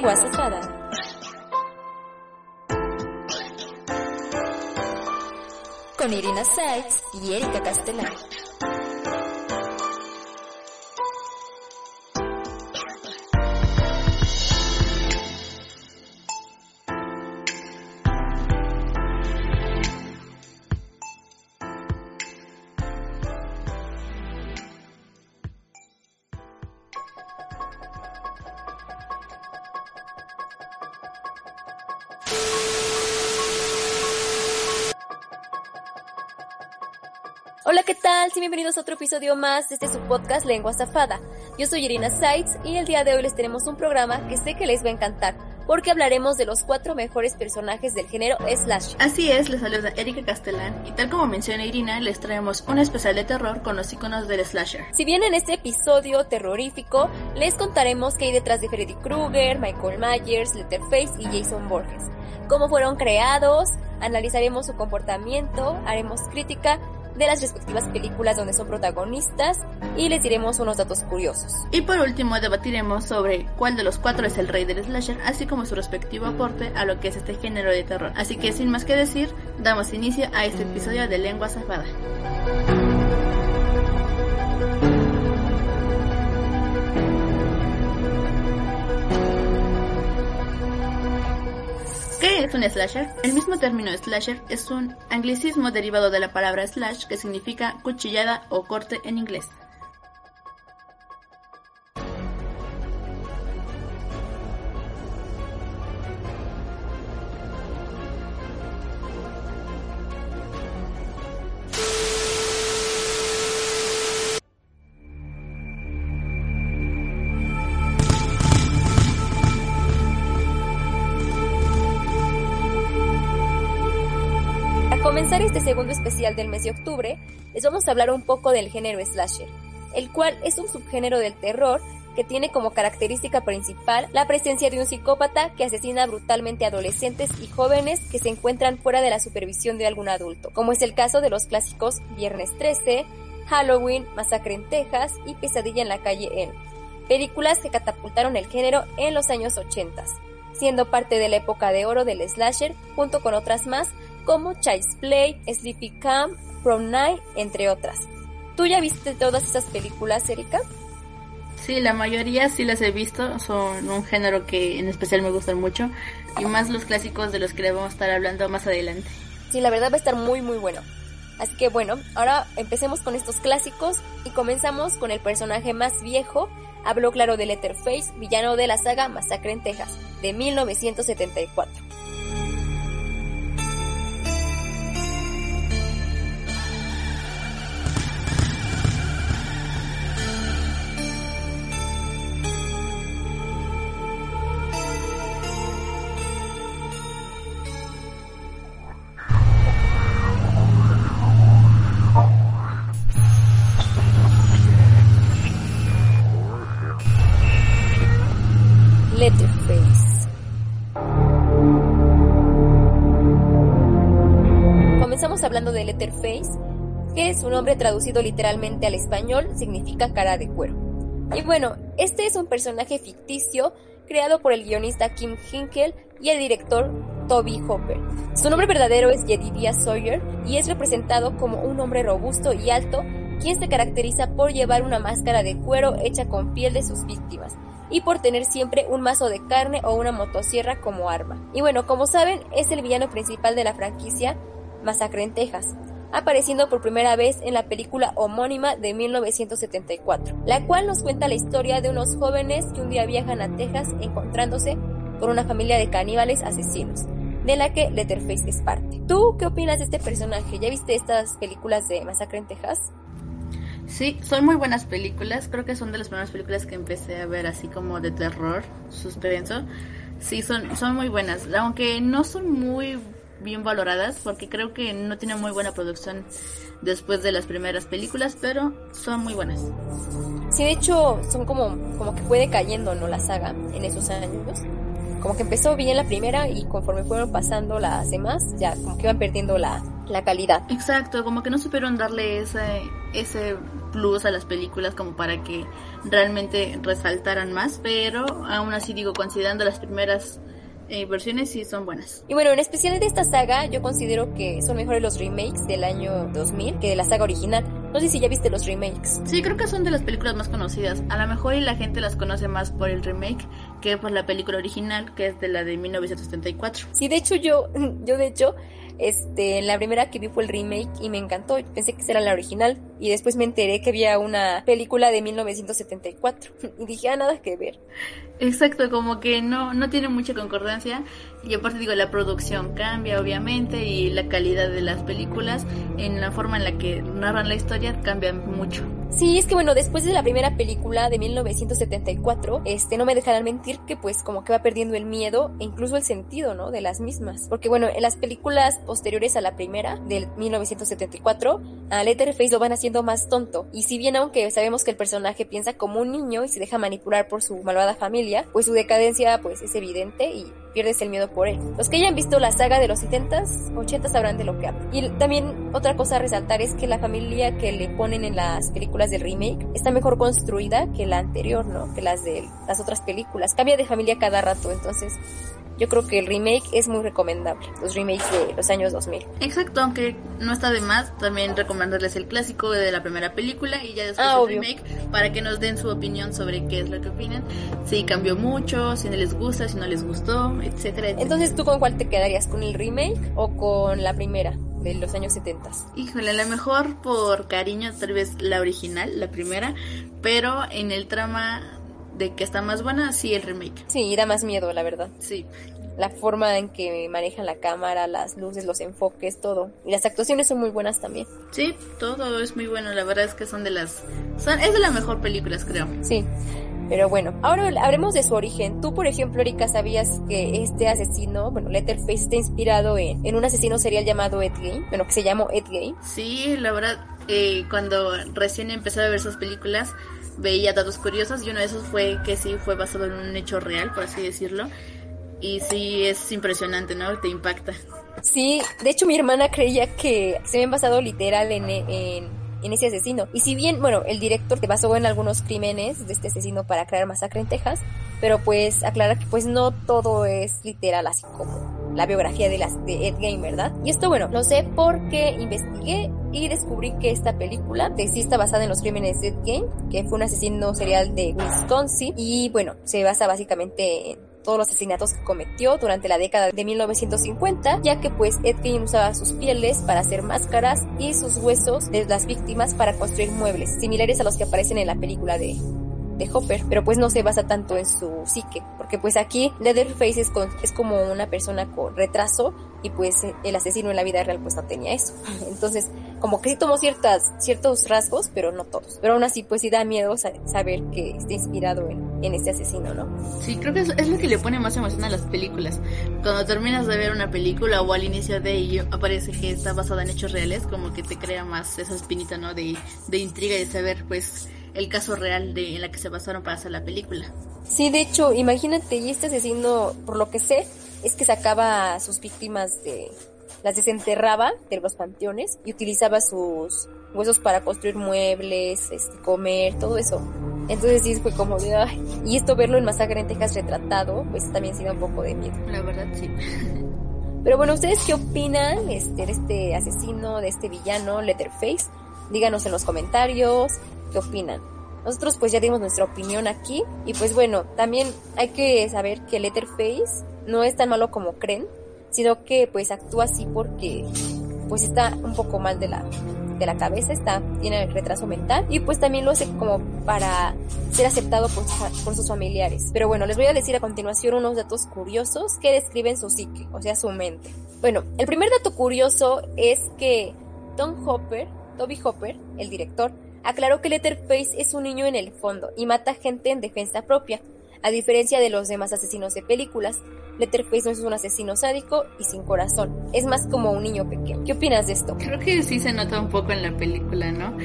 Lengua Cesada. Con Irina Seitz y Erika Castellán. Sí, bienvenidos a otro episodio más de este su podcast Lengua Zafada. Yo soy Irina Seitz y el día de hoy les tenemos un programa que sé que les va a encantar porque hablaremos de los cuatro mejores personajes del género slash. Así es, les saluda Erika Castellán y tal como menciona Irina, les traemos un especial de terror con los iconos del slasher. Si bien en este episodio terrorífico les contaremos qué hay detrás de Freddy Krueger, Michael Myers, Letterface y Jason Borges, cómo fueron creados, analizaremos su comportamiento, haremos crítica de las respectivas películas donde son protagonistas y les diremos unos datos curiosos. Y por último debatiremos sobre cuál de los cuatro es el rey del slasher, así como su respectivo aporte a lo que es este género de terror. Así que sin más que decir, damos inicio a este episodio de Lengua Zafada. ¿Qué es un slasher? El mismo término slasher es un anglicismo derivado de la palabra slash que significa cuchillada o corte en inglés. Segundo especial del mes de octubre, les vamos a hablar un poco del género slasher, el cual es un subgénero del terror que tiene como característica principal la presencia de un psicópata que asesina brutalmente a adolescentes y jóvenes que se encuentran fuera de la supervisión de algún adulto, como es el caso de los clásicos Viernes 13, Halloween, Masacre en Texas y Pesadilla en la calle Elm, películas que catapultaron el género en los años 80, siendo parte de la época de oro del slasher junto con otras más como Child's Play, Sleepy Camp, Prom Night, entre otras. ¿Tú ya viste todas esas películas, Erika? Sí, la mayoría sí las he visto, son un género que en especial me gustan mucho y más los clásicos de los que le vamos a estar hablando más adelante. Sí, la verdad va a estar muy muy bueno. Así que bueno, ahora empecemos con estos clásicos y comenzamos con el personaje más viejo. Habló claro de Letterface, villano de la saga Masacre en Texas, de 1974. Que su nombre traducido literalmente al español significa cara de cuero. Y bueno, este es un personaje ficticio creado por el guionista Kim Hinkle y el director Toby Hopper. Su nombre verdadero es Jedediah Sawyer y es representado como un hombre robusto y alto quien se caracteriza por llevar una máscara de cuero hecha con piel de sus víctimas y por tener siempre un mazo de carne o una motosierra como arma. Y bueno, como saben, es el villano principal de la franquicia Masacre en Texas, apareciendo por primera vez en la película homónima de 1974, la cual nos cuenta la historia de unos jóvenes que un día viajan a Texas encontrándose con una familia de caníbales asesinos, de la que Letterface es parte. ¿Tú qué opinas de este personaje? ¿Ya viste estas películas de Masacre en Texas? Sí, son muy buenas películas. Creo que son de las primeras películas que empecé a ver así como de terror, suspenso. Sí, son, son muy buenas. Aunque no son muy bien valoradas porque creo que no tienen muy buena producción después de las primeras películas, pero son muy buenas. Sí, de hecho, son como, como que fue decayendo, ¿no? La saga en esos años. Como que empezó bien la primera y conforme fueron pasando las demás, ya como que iban perdiendo la, la calidad. Exacto, como que no supieron darle ese, ese plus a las películas como para que realmente resaltaran más, pero aún así digo, considerando las primeras eh, versiones sí son buenas. Y bueno, en especial de esta saga, yo considero que son mejores los remakes del año 2000 que de la saga original. No sé si ya viste los remakes. Sí, creo que son de las películas más conocidas. A lo mejor y la gente las conoce más por el remake que por la película original, que es de la de 1974. Sí, de hecho yo, yo de hecho, este, la primera que vi fue el remake y me encantó. Pensé que era la original y después me enteré que había una película de 1974 y dije, ah, nada que ver. Exacto, como que no, no tiene mucha concordancia y aparte digo, la producción cambia obviamente y la calidad de las películas en la forma en la que narran la historia cambia mucho. Sí, es que bueno, después de la primera película de 1974, este, no me dejarán mentir que pues como que va perdiendo el miedo e incluso el sentido, ¿no? De las mismas. Porque bueno, en las películas posteriores a la primera, del 1974, a Letterface lo van haciendo más tonto. Y si bien aunque sabemos que el personaje piensa como un niño y se deja manipular por su malvada familia, pues su decadencia pues es evidente y pierdes el miedo por él. Los que hayan visto la saga de los 70s, 80s sabrán de lo que hablo. Y también otra cosa a resaltar es que la familia que le ponen en las películas del remake está mejor construida que la anterior, ¿no? Que las de las otras películas. Cambia de familia cada rato, entonces yo creo que el remake es muy recomendable, los remakes de los años 2000. Exacto, aunque no está de más también recomendarles el clásico de la primera película y ya después Ah, el obvio. remake para que nos den su opinión sobre qué es lo que opinan, si cambió mucho, si no les gusta, si no les gustó, etcétera, etcétera. Entonces, ¿tú con cuál te quedarías? ¿Con el remake o con la primera de los años 70? Híjole, a lo mejor por cariño tal vez la original, la primera, pero en el trama de que está más buena, sí el remake. Sí, da más miedo, la verdad. Sí. La forma en que manejan la cámara, las luces, los enfoques, todo. Y las actuaciones son muy buenas también. Sí, todo es muy bueno, la verdad es que son de las son es de las mejor películas, creo. Sí. Pero bueno, ahora hablemos de su origen. Tú, por ejemplo, Erika, ¿sabías que este asesino, bueno, Letterface está inspirado en, en un asesino serial llamado Ed Gein? Bueno, que se llamó Ed Gein. Sí, la verdad, eh, cuando recién empecé a ver esas películas, veía datos curiosos y uno de esos fue que sí fue basado en un hecho real, por así decirlo. Y sí, es impresionante, ¿no? Te impacta. Sí, de hecho mi hermana creía que se habían basado literal en, en, en ese asesino. Y si bien, bueno, el director se basó en algunos crímenes de este asesino para crear masacre en Texas, pero pues aclara que pues no todo es literal así como la biografía de, las, de Ed Gein, ¿verdad? Y esto, bueno, lo sé porque investigué y descubrí que esta película sí está basada en los crímenes de Ed Gein, que fue un asesino serial de Wisconsin, y bueno, se basa básicamente en todos los asesinatos que cometió durante la década de 1950, ya que pues Ed Gein usaba sus pieles para hacer máscaras y sus huesos de las víctimas para construir muebles, similares a los que aparecen en la película de de Hopper, pero pues no se basa tanto en su psique, porque pues aquí Leatherface es, con- es como una persona con retraso y pues el asesino en la vida real pues no tenía eso. Entonces, como que sí tomó ciertas, ciertos rasgos, pero no todos. Pero aún así pues sí da miedo sa- saber que está inspirado en, en este asesino, ¿no? Sí, creo que es, es lo que le pone más emoción a las películas. Cuando terminas de ver una película o al inicio de ello aparece que está basada en hechos reales, como que te crea más esa espinita, ¿no? De, de intriga y de saber, pues, el caso real de en la que se basaron para hacer la película. Sí, de hecho, imagínate, y este asesino, por lo que sé, es que sacaba a sus víctimas de... las desenterraba de los panteones y utilizaba sus huesos para construir muebles, este, comer, todo eso. Entonces sí fue como de, ay, y esto verlo en Masacre en Texas retratado, pues también sí da un poco de miedo. La verdad, sí. Pero bueno, ¿ustedes qué opinan este, de este asesino, de este villano, Letterface? Díganos en los comentarios, ¿qué opinan? Nosotros pues ya dimos nuestra opinión aquí y pues bueno, también hay que saber que Letterface no es tan malo como creen, sino que pues actúa así porque pues está un poco mal de la de la cabeza, está tiene retraso mental y pues también lo hace como para ser aceptado por, por sus familiares. Pero bueno, les voy a decir a continuación unos datos curiosos que describen su psique, o sea, su mente. Bueno, el primer dato curioso es que Tom Hopper, Toby Hopper, el director, aclaró que Letterface es un niño en el fondo y mata gente en defensa propia, a diferencia de los demás asesinos de películas. Letterface no es un asesino sádico y sin corazón, es más como un niño pequeño. ¿Qué opinas de esto? Creo que sí se nota un poco en la película, ¿no?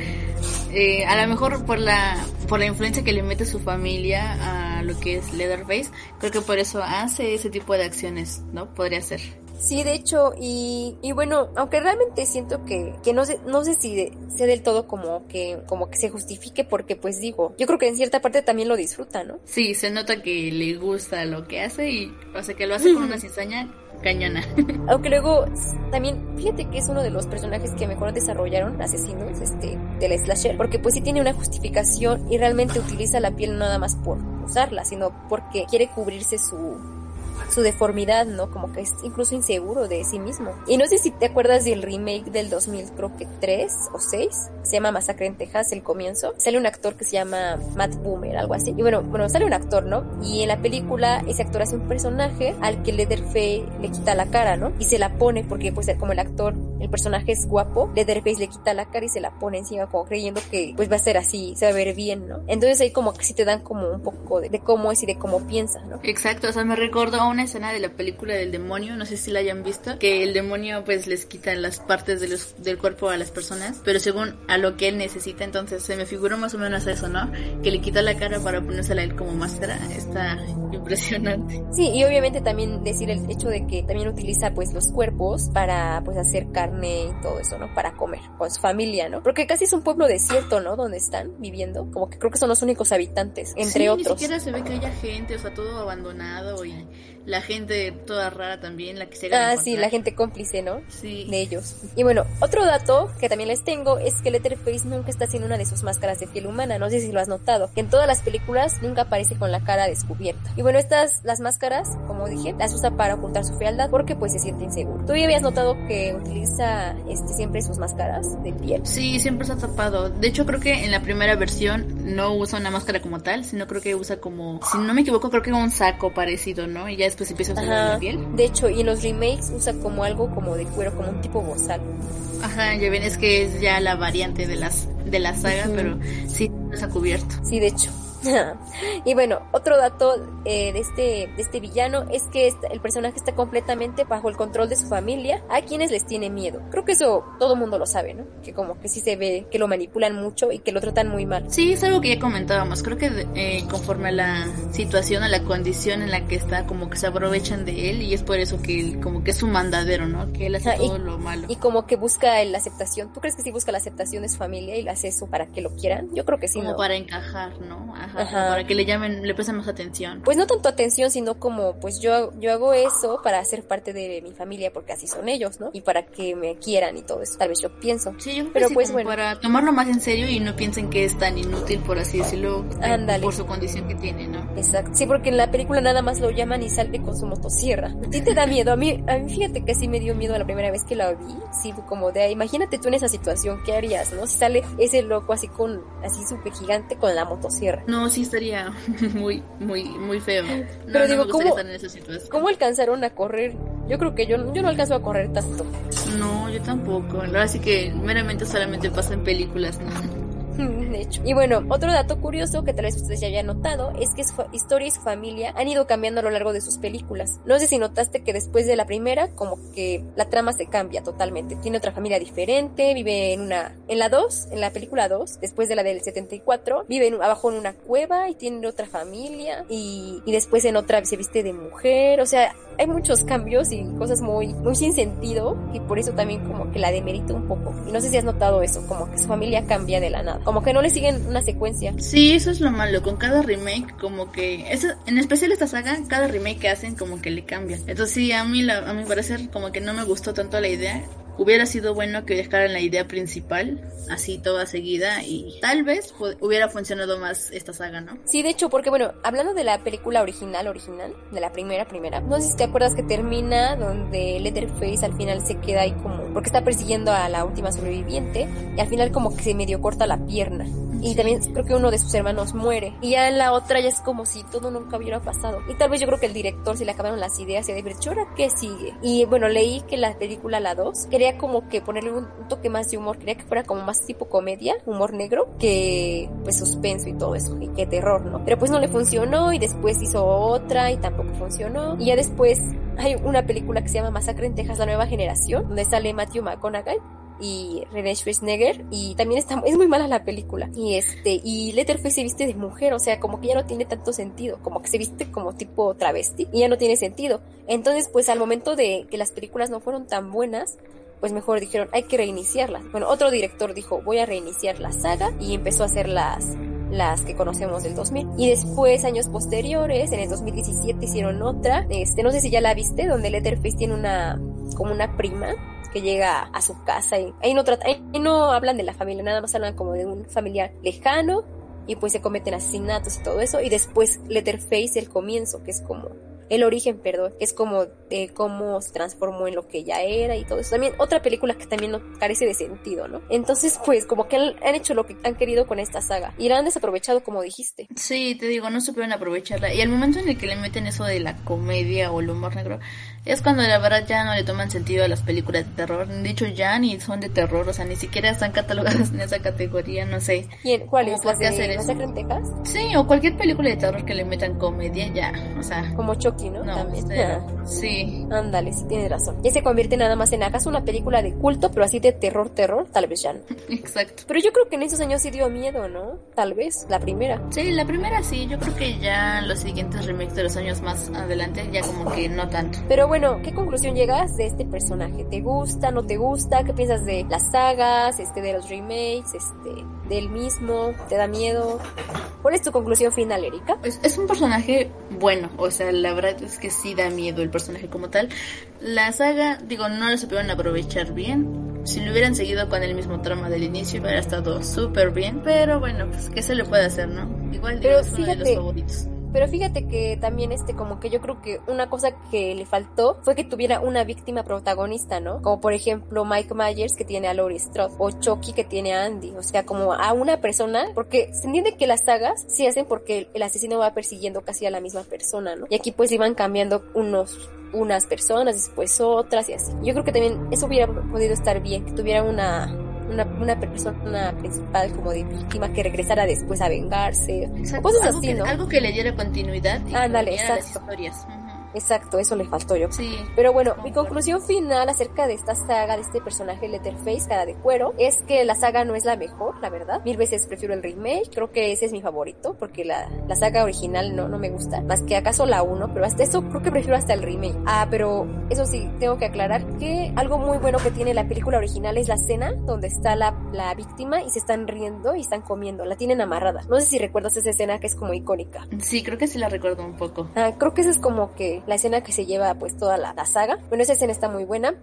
Eh, a lo mejor por la por la influencia que le mete su familia a lo que es Leatherface, creo que por eso hace ese tipo de acciones, ¿no? Podría ser. Sí, de hecho, y, y bueno, aunque realmente siento que, que no sé, no sé si de- sé del todo como que, como que se justifique, porque pues digo, yo creo que en cierta parte también lo disfruta, ¿no? Sí, se nota que le gusta lo que hace y, o sea, que lo hace con una cizaña cañona. Aunque luego también, fíjate que es uno de los personajes que mejor desarrollaron asesinos este, del slasher, porque pues sí tiene una justificación y realmente utiliza la piel no nada más por usarla, sino porque quiere cubrirse su su deformidad, ¿no? Como que es incluso inseguro de sí mismo. Y no sé si te acuerdas del remake del 2000, creo que 3 o 6, se llama Masacre en Texas, el comienzo. Sale un actor que se llama Matt Boomer, algo así. Y bueno, bueno, sale un actor, ¿no? Y en la película ese actor hace un personaje al que Leatherface le quita la cara, ¿no? Y se la pone porque pues como el actor, el personaje es guapo, Leatherface le quita la cara y se la pone encima como creyendo que pues va a ser así, se va a ver bien, ¿no? Entonces ahí como que sí te dan como un poco de, de cómo es y de cómo piensa, ¿no? Exacto, o sea, me recordó a una escena de la película del demonio, no sé si la hayan visto, que el demonio pues les quita las partes de los, del cuerpo a las personas, pero según a lo que él necesita, entonces se me figuró más o menos eso, ¿no? Que le quita la cara para ponérsela a él como máscara, está impresionante. Sí, y obviamente también decir el hecho de que también utiliza pues los cuerpos para pues hacer carne y todo eso, ¿no? Para comer con su familia, ¿no? Porque casi es un pueblo desierto, ¿no? Donde están viviendo, como que creo que son los únicos habitantes, entre Sí, otros. Ni siquiera se ve que haya gente, o sea, todo abandonado y la gente toda rara también, la que se Ah, sí, la gente cómplice, ¿no? Sí. de ellos. Y bueno, otro dato que también les tengo es que Letterface nunca está sin una de sus máscaras de piel humana, no sé si lo has notado, que en todas las películas nunca aparece con la cara descubierta. Y bueno, estas, las máscaras, como dije, las usa para ocultar su fealdad porque pues se siente inseguro. ¿Tú ya habías notado que utiliza este siempre sus máscaras de piel? Sí, siempre está tapado. De hecho, creo que en la primera versión no usa una máscara como tal, sino creo que usa como, si no me equivoco, creo que un saco parecido, ¿no? Y ya después empieza a Ajá. la piel. De hecho, y en los remakes usa como algo como de cuero, como un tipo bozal. Ajá, ya ven, es que es ya la variante de las de la saga, pero sí está cubierto. Sí, de hecho. y bueno, otro dato eh, de este de este villano es que esta- el personaje está completamente bajo el control de su familia, a quienes les tiene miedo. Creo que eso todo mundo lo sabe, ¿no? Que como que sí se ve que lo manipulan mucho y que lo tratan muy mal. Sí, es algo que ya comentábamos. Creo que eh, conforme a la situación, a la condición en la que está, como que se aprovechan de él y es por eso que él, como que es su mandadero, ¿no? Que él hace Ajá, y- todo lo malo. Y como que busca la aceptación. ¿Tú crees que sí busca la aceptación de su familia y hace eso para que lo quieran? Yo creo que sí, como ¿no? para encajar, ¿no? Ajá, Ajá. para que le llamen, le presten más atención. Pues no tanto atención, sino como, pues yo, yo hago eso para ser parte de mi familia porque así son ellos, ¿no? Y para que me quieran y todo eso. Tal vez yo pienso. Sí, yo Pero pues bueno. para tomarlo más en serio y no piensen que es tan inútil, por así decirlo, eh, Ándale. por su condición que tiene, ¿no? Exacto. Sí, porque en la película nada más lo llaman y sale con su motosierra. Sí te da miedo. A mí, a mí fíjate que sí me dio miedo la primera vez que la vi. Sí, fue como de, imagínate tú en esa situación, ¿qué harías, no? Si sale ese loco así con, así súper gigante con la motosierra. No, sí estaría muy, muy, muy feo. No, Pero no digo, gustaría ¿cómo-. ¿Cómo alcanzaron a correr? Yo creo que yo, yo no alcanzo a correr tanto. No, yo tampoco. Así que meramente solamente pasa en películas, ¿no? De hecho. Y bueno, otro dato curioso que tal vez ustedes ya hayan notado es que su historia y su familia han ido cambiando a lo largo de sus películas. No sé si notaste que después de la primera, como que la trama se cambia totalmente. Tiene otra familia diferente, vive en una, en la 2, en la película 2, después de la del 74, vive en- abajo en una cueva y tiene otra familia y, y después en otra se viste de mujer. O sea, hay muchos cambios y cosas muy, muy sin sentido y por eso también como que la demerito un poco. Y no sé si has notado eso, como que su familia cambia de la nada. Como que no le siguen una secuencia. Sí, eso es lo malo. Con cada remake, como que. eso- en especial esta saga, cada remake que hacen, como que le cambian. Entonces, sí, a mí, la- a mi parecer, como que no me gustó tanto la idea. Hubiera sido bueno que dejaran la idea principal, así toda seguida, y tal vez hubiera funcionado más esta saga, ¿no? Sí, de hecho, porque bueno, hablando de la película original, original, de la primera, primera, no sé si te acuerdas que termina donde Leatherface al final se queda ahí como, porque está persiguiendo a la última sobreviviente, y al final como que se medio corta la pierna. Y Sí. también creo que uno de sus hermanos muere. Y ya en la otra ya es como si todo nunca hubiera pasado. Y tal vez yo creo que el director se le acabaron las ideas y de ¿ahora qué sigue? Y bueno, leí que la película La 2 quería como que ponerle un, un toque más de humor, quería que fuera como más tipo comedia, humor negro, que pues suspenso y todo eso, y que terror, ¿no? Pero pues no le funcionó y después hizo otra y tampoco funcionó. Y ya después hay una película que se llama Masacre en Texas, la nueva generación, donde sale Matthew McConaughey y René Schwarzenegger y también está es muy mala la película y este y Letterface se viste de mujer o sea como que ya no tiene tanto sentido como que se viste como tipo travesti y ya no tiene sentido entonces pues al momento de que las películas no fueron tan buenas pues mejor dijeron hay que reiniciarlas bueno otro director dijo voy a reiniciar la saga y empezó a hacer las las que conocemos del 2000 y después años posteriores en el 2017 hicieron otra este no sé si ya la viste donde Letterface tiene una como una prima que llega a su casa y ahí no trata, ahí no hablan de la familia, nada más hablan como de un familiar lejano y pues se cometen asesinatos y todo eso y después Letterface el comienzo que es como el origen, perdón, es como de cómo se transformó en lo que ya era y todo eso. También otra película que también no carece de sentido, ¿no? Entonces, pues como que han, han hecho lo que han querido con esta saga y la han desaprovechado como dijiste. Sí, te digo, no supieron aprovecharla. Y al momento en el que le meten eso de la comedia o el humor negro, es cuando la verdad ya no le toman sentido a las películas de terror. Dicho ya ni son de terror, o sea, ni siquiera están catalogadas en esa categoría, no sé. ¿Y cuál es? ¿Cómo ¿Las hacer de eso? Masacre en Texas? Sí, o cualquier película de terror que le metan comedia, ya, o sea, Como Chucky, ¿no? no, También. Ah. Sí. Ándale, sí tienes razón. Ya se convierte nada más en acaso una película de culto, pero así de terror, terror, tal vez ya no. Exacto. Pero yo creo que en esos años sí dio miedo, ¿no? Tal vez, la primera. Sí, la primera sí, yo creo que ya los siguientes remakes de los años más adelante ya como que no tanto. Pero bueno, ¿qué conclusión llegas de este personaje? ¿Te gusta, no te gusta? ¿Qué piensas de las sagas, este, de los remakes, este, del mismo? ¿Te da miedo? ¿Cuál es tu conclusión final, Erika? Es, es un personaje bueno, o sea, la verdad es que sí da miedo el personaje como tal. La saga, digo, no lo supieron aprovechar bien. Si lo hubieran seguido con el mismo trama del inicio hubiera estado súper bien, pero bueno, pues qué se le puede hacer, ¿no? Igual digo, Pero es uno de los favoritos. Pero fíjate que también este como que yo creo que una cosa que le faltó fue que tuviera una víctima protagonista, ¿no? Como por ejemplo Mike Myers que tiene a Laurie Strode o Chucky que tiene a Andy, o sea, como a una persona, porque se entiende que las sagas se hacen porque el asesino va persiguiendo casi a la misma persona, ¿no? Y aquí pues iban cambiando unos unas personas, después otras y así. Yo creo que también eso hubiera podido estar bien, que tuviera una una, una persona principal como de víctima que regresara después a vengarse, o Exacto, cosas algo, así, que, ¿no? algo que le diera continuidad y que uniera las historias. Exacto, eso le faltó yo. Sí. Pero bueno, mi conclusión final acerca de esta saga, de este personaje Letterface, cara de cuero, es que la saga no es la mejor, la verdad. Mil veces prefiero el remake, creo que ese es mi favorito, porque la, la saga original no, no me gusta, más que acaso la 1, pero hasta eso creo que prefiero hasta el remake. Ah, pero eso sí, tengo que aclarar que algo muy bueno que tiene la película original es la escena donde está la, la víctima y se están riendo y están comiendo, la tienen amarrada. No sé si recuerdas esa escena que es como icónica. Sí, creo que sí la recuerdo un poco. Ah, creo que esa es como que la escena que se lleva pues toda la, la saga. Bueno, esa escena está muy buena.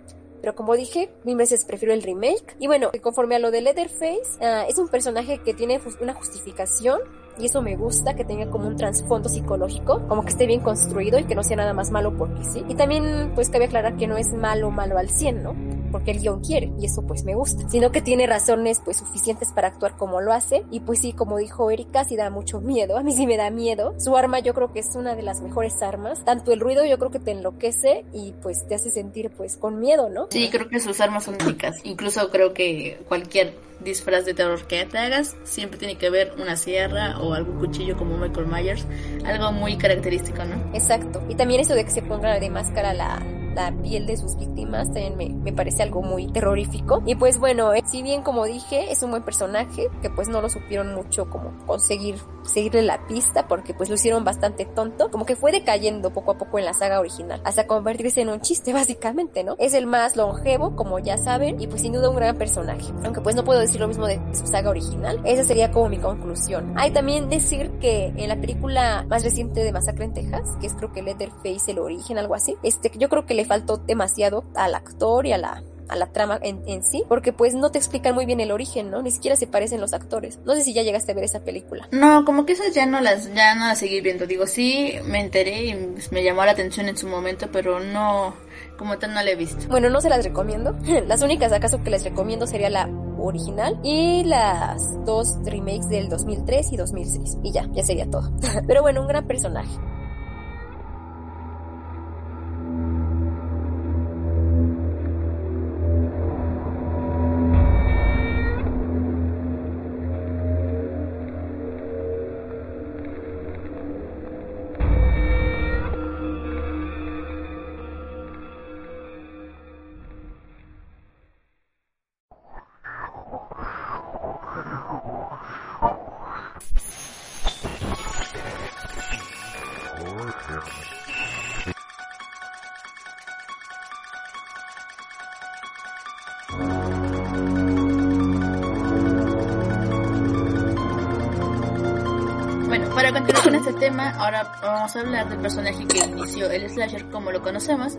Pero como dije, mil veces prefiero el remake. Y bueno, conforme a lo de Leatherface, ah, es un personaje que tiene una justificación. Y eso me gusta, que tenga como un trasfondo psicológico, como que esté bien construido y que no sea nada más malo porque sí. Y también pues cabe aclarar que no es malo malo al 100, ¿no? Porque el guion quiere y eso pues me gusta. Sino que tiene razones pues suficientes para actuar como lo hace. Y pues sí, como dijo Erika, sí da mucho miedo. A mí sí me da miedo. Su arma yo creo que es una de las mejores armas. Tanto el ruido yo creo que te enloquece y pues te hace sentir pues con miedo, ¿no? Sí, creo que sus armas son únicas. Incluso creo que cualquier disfraz de terror que te hagas siempre tiene que ver una sierra o algún cuchillo como Michael Myers. Algo muy característico, ¿no? Exacto. Y también eso de que se ponga de máscara la, la piel de sus víctimas también me, me parece algo muy terrorífico. Y pues bueno, eh, si bien como dije, es un buen personaje, que pues no lo supieron mucho como conseguir seguirle la pista, porque pues lo hicieron bastante tonto, como que fue decayendo poco a poco en la saga original, hasta convertirse en un chiste básicamente, ¿no? Es el más longevo, como ya saben, y pues sin duda un gran personaje. Aunque pues no puedo decir lo mismo de su saga original. Esa sería como mi conclusión. Hay también decir que en la película más reciente de Masacre en Texas, que es creo que Letterface el origen, algo así, este, yo creo que le faltó demasiado al actor y a la a la trama en, en sí, porque pues no te explican muy bien el origen, ¿no? Ni siquiera se parecen los actores. No sé si ya llegaste a ver esa película. No, como que esas ya no las, ya no las seguí viendo. Digo, sí, me enteré y me llamó la atención en su momento, pero no, como tal no la he visto. Bueno, no se las recomiendo. Las únicas acaso que les recomiendo sería la original y las dos remakes del 2003 y 2006. Y ya, ya sería todo. Pero bueno, un gran personaje. Vamos a hablar del personaje que inició el slasher como lo conocemos,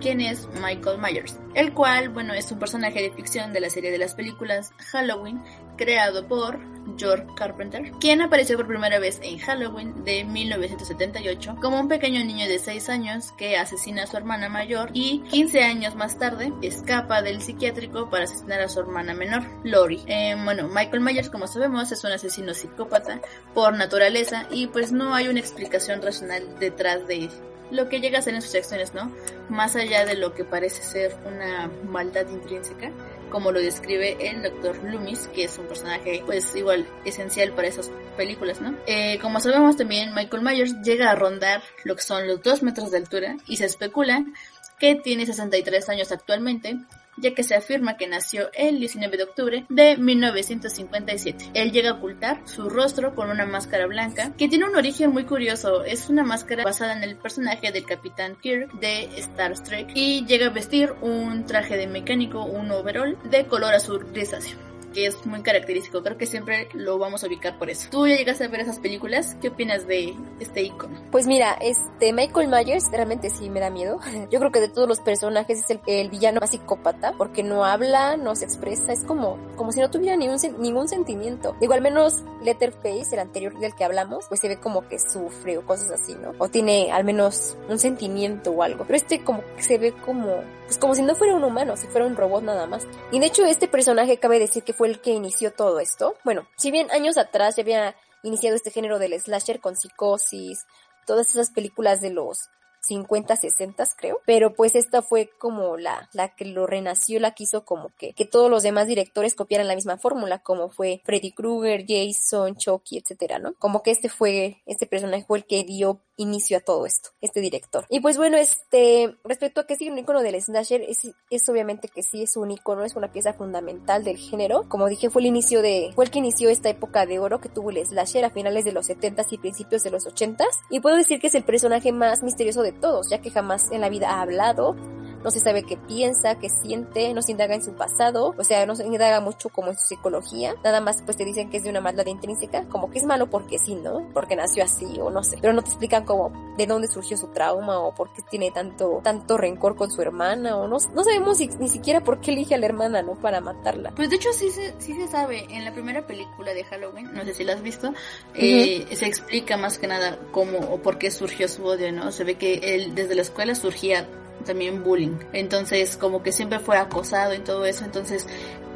quien es Michael Myers, el cual, bueno, es un personaje de ficción de la serie de las películas Halloween, creado por George Carpenter, quien apareció por primera vez en Halloween de 1978 como un pequeño niño de 6 años que asesina a su hermana mayor y 15 años más tarde escapa del psiquiátrico para asesinar a su hermana menor, Lori. Eh, bueno, Michael Myers, como sabemos, es un asesino psicópata por naturaleza y pues no hay una explicación racional detrás de lo que llega a ser en sus acciones, ¿no? Más allá de lo que parece ser una maldad intrínseca, como lo describe el Dr. Loomis, que es un personaje, pues igual esencial para esas películas, ¿no? Eh, como sabemos también, Michael Myers llega a rondar lo que son los 2 metros de altura y se especula que tiene 63 años actualmente ya que se afirma que nació el 19 de octubre de 1957. Él llega a ocultar su rostro con una máscara blanca que tiene un origen muy curioso. Es una máscara basada en el personaje del Capitán Kirk de Star Trek y llega a vestir un traje de mecánico, un overall de color azul grisáceo que es muy característico. Creo que siempre lo vamos a ubicar por eso. ¿Tú ya llegaste a ver esas películas? ¿Qué opinas de este icono? Pues mira, este Michael Myers realmente sí me da miedo. Yo creo que de todos los personajes es el, villano más psicópata porque no habla, no se expresa, es como, como si no tuviera ningún, ningún sentimiento. Digo, al menos Letterface, el anterior del que hablamos, pues se ve como que sufre o cosas así, ¿no? O tiene al menos un sentimiento o algo. Pero este como que se ve como, pues como si no fuera un humano, si fuera un robot nada más. Y de hecho este personaje cabe decir que fue el que inició todo esto. Bueno, si bien años atrás ya había iniciado este género del slasher con psicosis, todas esas películas de los 50, 60 creo, pero pues esta fue como la, la que lo renació, la quiso como que, que todos los demás directores copiaran la misma fórmula, como fue Freddy Krueger, Jason, Chucky, etcétera, ¿no? Como que este fue, este personaje fue el que dio inicio a todo esto, este director. Y pues bueno, este, respecto a que sí, un icono del slasher, es, es obviamente que sí es un icono, es una pieza fundamental del género. Como dije, fue el inicio de, fue el que inició esta época de oro que tuvo el slasher a finales de los 70s y principios de los 80s. Y puedo decir que es el personaje más misterioso de todos, ya que jamás en la vida ha hablado, no se sabe qué piensa, qué siente, no se indaga en su pasado, o sea, no se indaga mucho como en su psicología, nada más pues te dicen que es de una maldad intrínseca, como que es malo porque sí, ¿no? Porque nació así o no sé, pero no te explican como de dónde surgió su trauma o por qué tiene tanto tanto rencor con su hermana o no, no sabemos ni siquiera por qué elige a la hermana, ¿no? Para matarla. Pues de hecho sí se, sí se sabe, en la primera película de Halloween, no sé si la has visto, eh, se explica más que nada cómo o por qué surgió su odio, ¿no? Se ve que él desde la escuela surgía también bullying. Entonces, como que siempre fue acosado y todo eso. Entonces,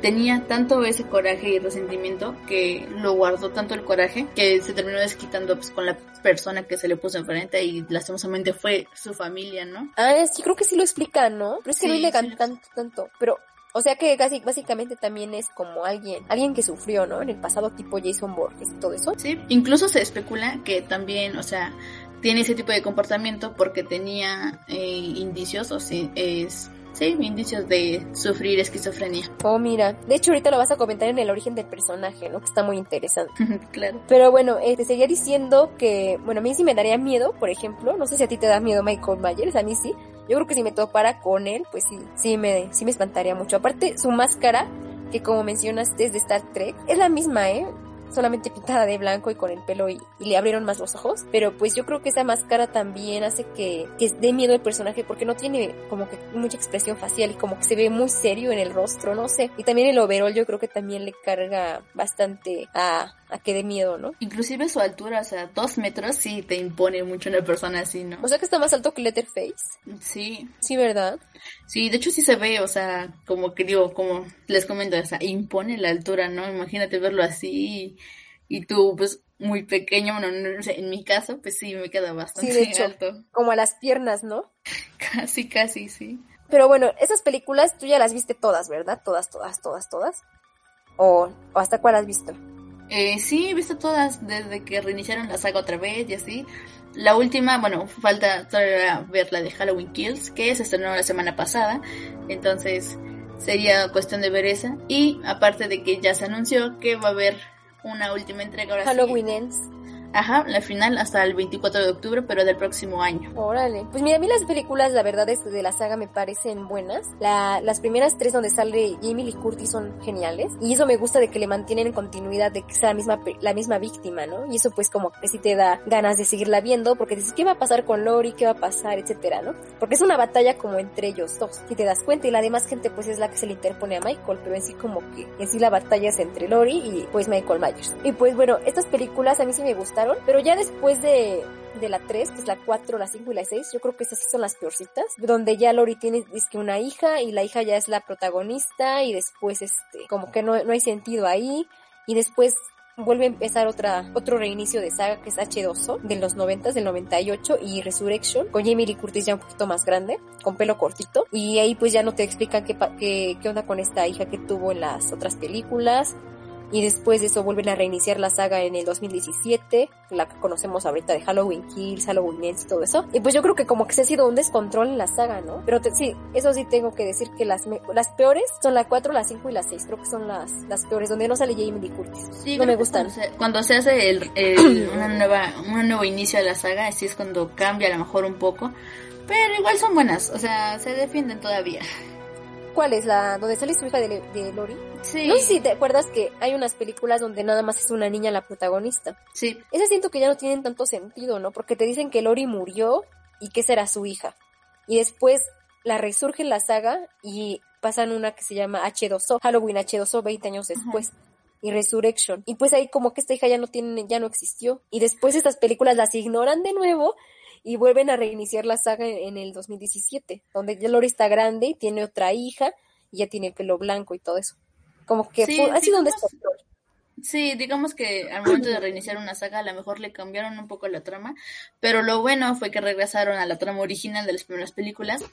tenía tanto ese coraje y resentimiento que lo guardó tanto el coraje que se terminó desquitando pues, con la persona que se le puso enfrente y lastimosamente fue su familia, ¿no? Ah, sí, creo que sí lo explica, ¿no? Pero es que no le sí tanto, tanto. Pero o sea que casi, básicamente también es como alguien, alguien que sufrió, ¿no? En el pasado tipo Jason Borges y todo eso. Sí, incluso se especula que también, o sea, tiene ese tipo de comportamiento porque tenía eh, indicios o sí, es Sí, indicios de sufrir esquizofrenia. Oh, mira. De hecho, ahorita lo vas a comentar en el origen del personaje, ¿no? Que está muy interesante. claro. Pero bueno, eh, te seguía diciendo que, bueno, a mí sí me daría miedo, por ejemplo. No sé si a ti te da miedo Michael Myers, a mí sí. Yo creo que si me topara con él, pues sí, sí me, sí me espantaría mucho. Aparte, su máscara, que como mencionaste es de Star Trek, es la misma, ¿eh? Solamente pintada de blanco y con el pelo y, le abrieron más los ojos. Pero pues yo creo que esa máscara también hace que, que dé miedo el personaje porque no tiene como que mucha expresión facial y como que se ve muy serio en el rostro, no sé. Y también el overall yo creo que también le carga bastante a, a que dé miedo, ¿no? Inclusive su altura, o sea, dos metros sí te impone mucho una persona así, ¿no? O sea que está más alto que Letterface. Sí. Sí, ¿verdad? Sí, de hecho sí se ve, o sea, como que digo, como les comento, o sea, impone la altura, ¿no? Imagínate verlo así y, tú, pues, muy pequeño, bueno, no sé, en mi caso, pues sí, me queda bastante sí, de hecho, alto. Como a las piernas, ¿no? casi, casi, sí. Pero bueno, esas películas tú ya las viste todas, ¿verdad? Todas, todas, todas, todas. ¿O, o hasta cuál has visto? Eh, sí, he visto todas desde que reiniciaron la saga otra vez y así. La última, bueno, falta todavía ver la de Halloween Kills, que se estrenó la semana pasada. Entonces sería cuestión de ver esa. Y aparte de que ya se anunció que va a haber una última entrega ahora Halloween Ends. Ajá, la final hasta el 24 de octubre, pero del próximo año. Órale. Pues mira, a mí las películas, la verdad, es de la saga me parecen buenas. La, las primeras tres donde sale Jamie Lee Curtis son geniales. Y eso me gusta de que le mantienen en continuidad de que sea la misma, la misma víctima, ¿no? Y eso pues como que sí te da ganas de seguirla viendo porque dices, ¿qué va a pasar con Lori? ¿Qué va a pasar? Etcétera, ¿no? Porque es una batalla como entre ellos dos, si te das cuenta. Y la demás gente pues es la que se le interpone a Michael, pero en sí como que en sí la batalla es entre Lori y pues Michael Myers. Y pues bueno, estas películas a mí sí me pero ya después de, de la 3, que es la 4, la 5 y la 6, yo creo que esas sí son las peorcitas, donde ya Lori tiene que una hija y la hija ya es la protagonista y después este, como que no, no hay sentido ahí y después vuelve a empezar otra, otro reinicio de saga que es H2O de los 90, del 98 y Resurrection con Jamie Lee Curtis ya un poquito más grande, con pelo cortito y ahí pues ya no te explican qué, qué, qué onda con esta hija que tuvo en las otras películas y después de eso vuelven a reiniciar la saga en el 2017, la que conocemos ahorita de Halloween Kills, Halloween Ends y todo eso. Y pues yo creo que como que se ha sido un descontrol en la saga, ¿no? Pero te- sí, eso sí tengo que decir que las, me- las peores son la 4, la 5 y la 6. Creo que son las, las peores, donde no sale Jamie Lee Curtis. Sí, no me gustan. Cuando se, cuando se hace el, el- una nueva, un nuevo inicio de la saga, así es cuando cambia a lo mejor un poco. Pero igual son buenas, o sea, se defienden todavía. ¿Cuál es la donde sale su hija de, de Lori? Sí, No sé si te acuerdas que hay unas películas donde nada más es una niña la protagonista. sí, Esas siento que ya no tienen tanto sentido, ¿no? Porque te dicen que Lori murió y que será su hija. Y después la resurge en la saga y pasan una que se llama H2O, Halloween H2O 20 años después. Y Resurrection. Y pues ahí como que esta hija ya no tiene, ya no existió. Y después estas películas las ignoran de nuevo y vuelven a reiniciar la saga en, el 2017, donde ya Lori está grande, tiene otra hija y ya tiene el pelo blanco y todo eso. Como que Sí, ha sido un descontrol. Sí, digamos que al momento de reiniciar una saga a lo mejor le cambiaron un poco la trama, pero lo bueno fue que regresaron a la trama original de las primeras películas,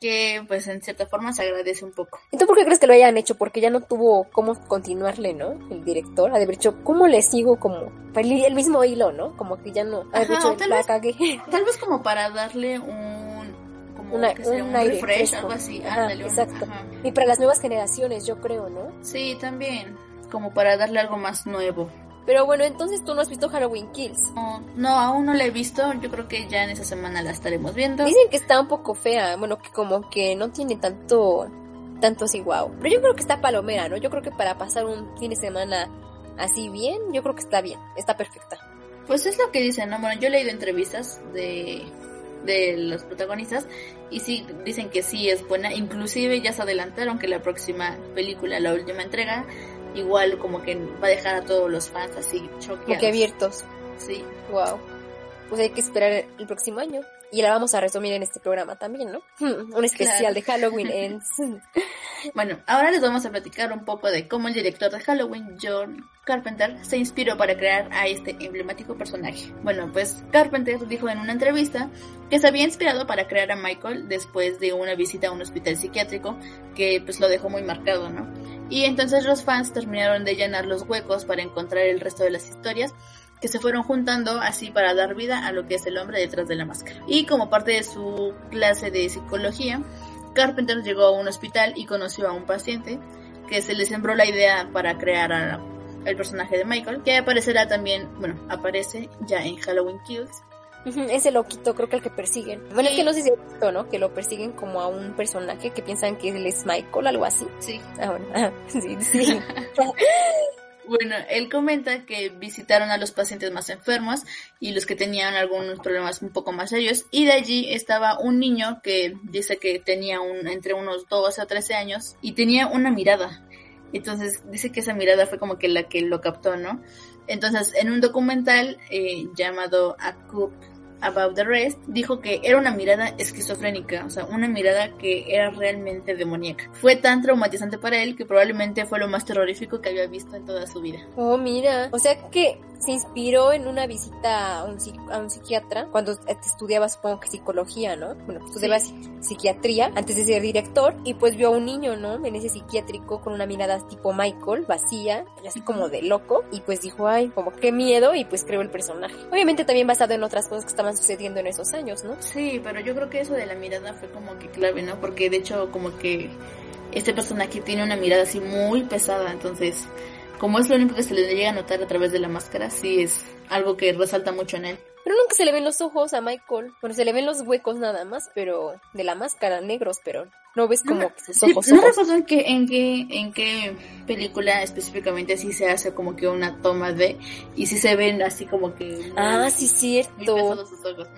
que pues en cierta forma se agradece un poco. ¿Y tú por qué crees que lo hayan hecho? Porque ya no tuvo cómo continuarle, ¿no? El director. Ha de haber dicho, ¿cómo le sigo como el, mismo hilo, ¿no? Como que ya no. Ha dicho, tal la vez- cagué. Tal vez como para darle un Una- que un un, aire refresh, fresco. algo así, Ajá, ándale, un- exacto. ajá. Y para las nuevas generaciones, yo creo, ¿no? Sí, también, como para darle algo más nuevo. Pero bueno, entonces tú no has visto Halloween Kills. No, no, aún no la he visto, yo creo que ya en esa semana la estaremos viendo. Dicen que está un poco fea. Bueno, que como que no tiene tanto. Tanto así, wow. Pero yo creo que está palomera, ¿no? Yo creo que para pasar un fin de semana así bien, yo creo que está bien. Está perfecta. Pues es lo que dicen, ¿no? Bueno, yo he leído entrevistas de, de los protagonistas y sí dicen que sí es buena. Inclusive ya se adelantaron que la próxima película, la última entrega, igual como que va a dejar a todos los fans así choqueados. Como que abiertos. Sí. Wow. Pues hay que esperar el próximo año. Y la vamos a resumir en este programa también, ¿no? Un especial Claro. de Halloween Ends. Bueno, ahora les vamos a platicar un poco de cómo el director de Halloween, John Carpenter, se inspiró para crear a este emblemático personaje. Bueno, pues Carpenter dijo en una entrevista que se había inspirado para crear a Michael después de una visita a un hospital psiquiátrico que pues lo dejó muy marcado, ¿no? Y entonces los fans terminaron de llenar los huecos para encontrar el resto de las historias que se fueron juntando así para dar vida a lo que es el hombre detrás de la máscara. Y como parte de su clase de psicología, Carpenter llegó a un hospital y conoció a un paciente que se le sembró la idea para crear a- el personaje de Michael, que aparecerá también, bueno, aparece ya en Halloween Kills. Ese loquito, creo que el que persiguen. Bueno, es Sí. que no sé si es cierto, ¿no? Que lo persiguen como a un personaje que piensan que él es Michael, algo así. Sí. Ah, bueno. Sí, sí. Bueno, él comenta que visitaron a los pacientes más enfermos y los que tenían algunos problemas un poco más serios y de allí estaba un niño que dice que tenía un, entre unos 12 o 13 años y tenía una mirada. Entonces dice que esa mirada fue como que la que lo captó, ¿no? Entonces en un documental eh, llamado A About the Rest dijo que era una mirada esquizofrénica, o sea, una mirada que era realmente demoníaca. Fue tan traumatizante para él que probablemente fue lo más terrorífico que había visto en toda su vida. Oh, mira. O sea que se inspiró en una visita a un, a un psiquiatra cuando estudiaba, supongo que psicología, ¿no? Bueno, estudiaba Sí. psi- psiquiatría antes de ser director y pues vio a un niño, ¿no? En ese psiquiátrico con una mirada tipo Michael, vacía, así como de loco y pues dijo, ay, como qué miedo y pues creó el personaje. Obviamente también basado en otras cosas que estaban sucediendo en esos años, ¿no? Sí, pero yo creo que eso de la mirada fue como que clave, ¿no? Porque de hecho como que este personaje tiene una mirada así muy pesada, entonces como es lo único que se le llega a notar a través de la máscara, sí es algo que resalta mucho en él. Pero nunca se le ven los ojos a Michael. Bueno, se le ven los huecos nada más, pero de la máscara, negros, pero no ves como que sus Sí, ojos. no ojos. recuerdo en qué, en qué, en qué película específicamente sí se hace como que una toma de y sí se ven así como que Ah, sí, cierto. sus ojos.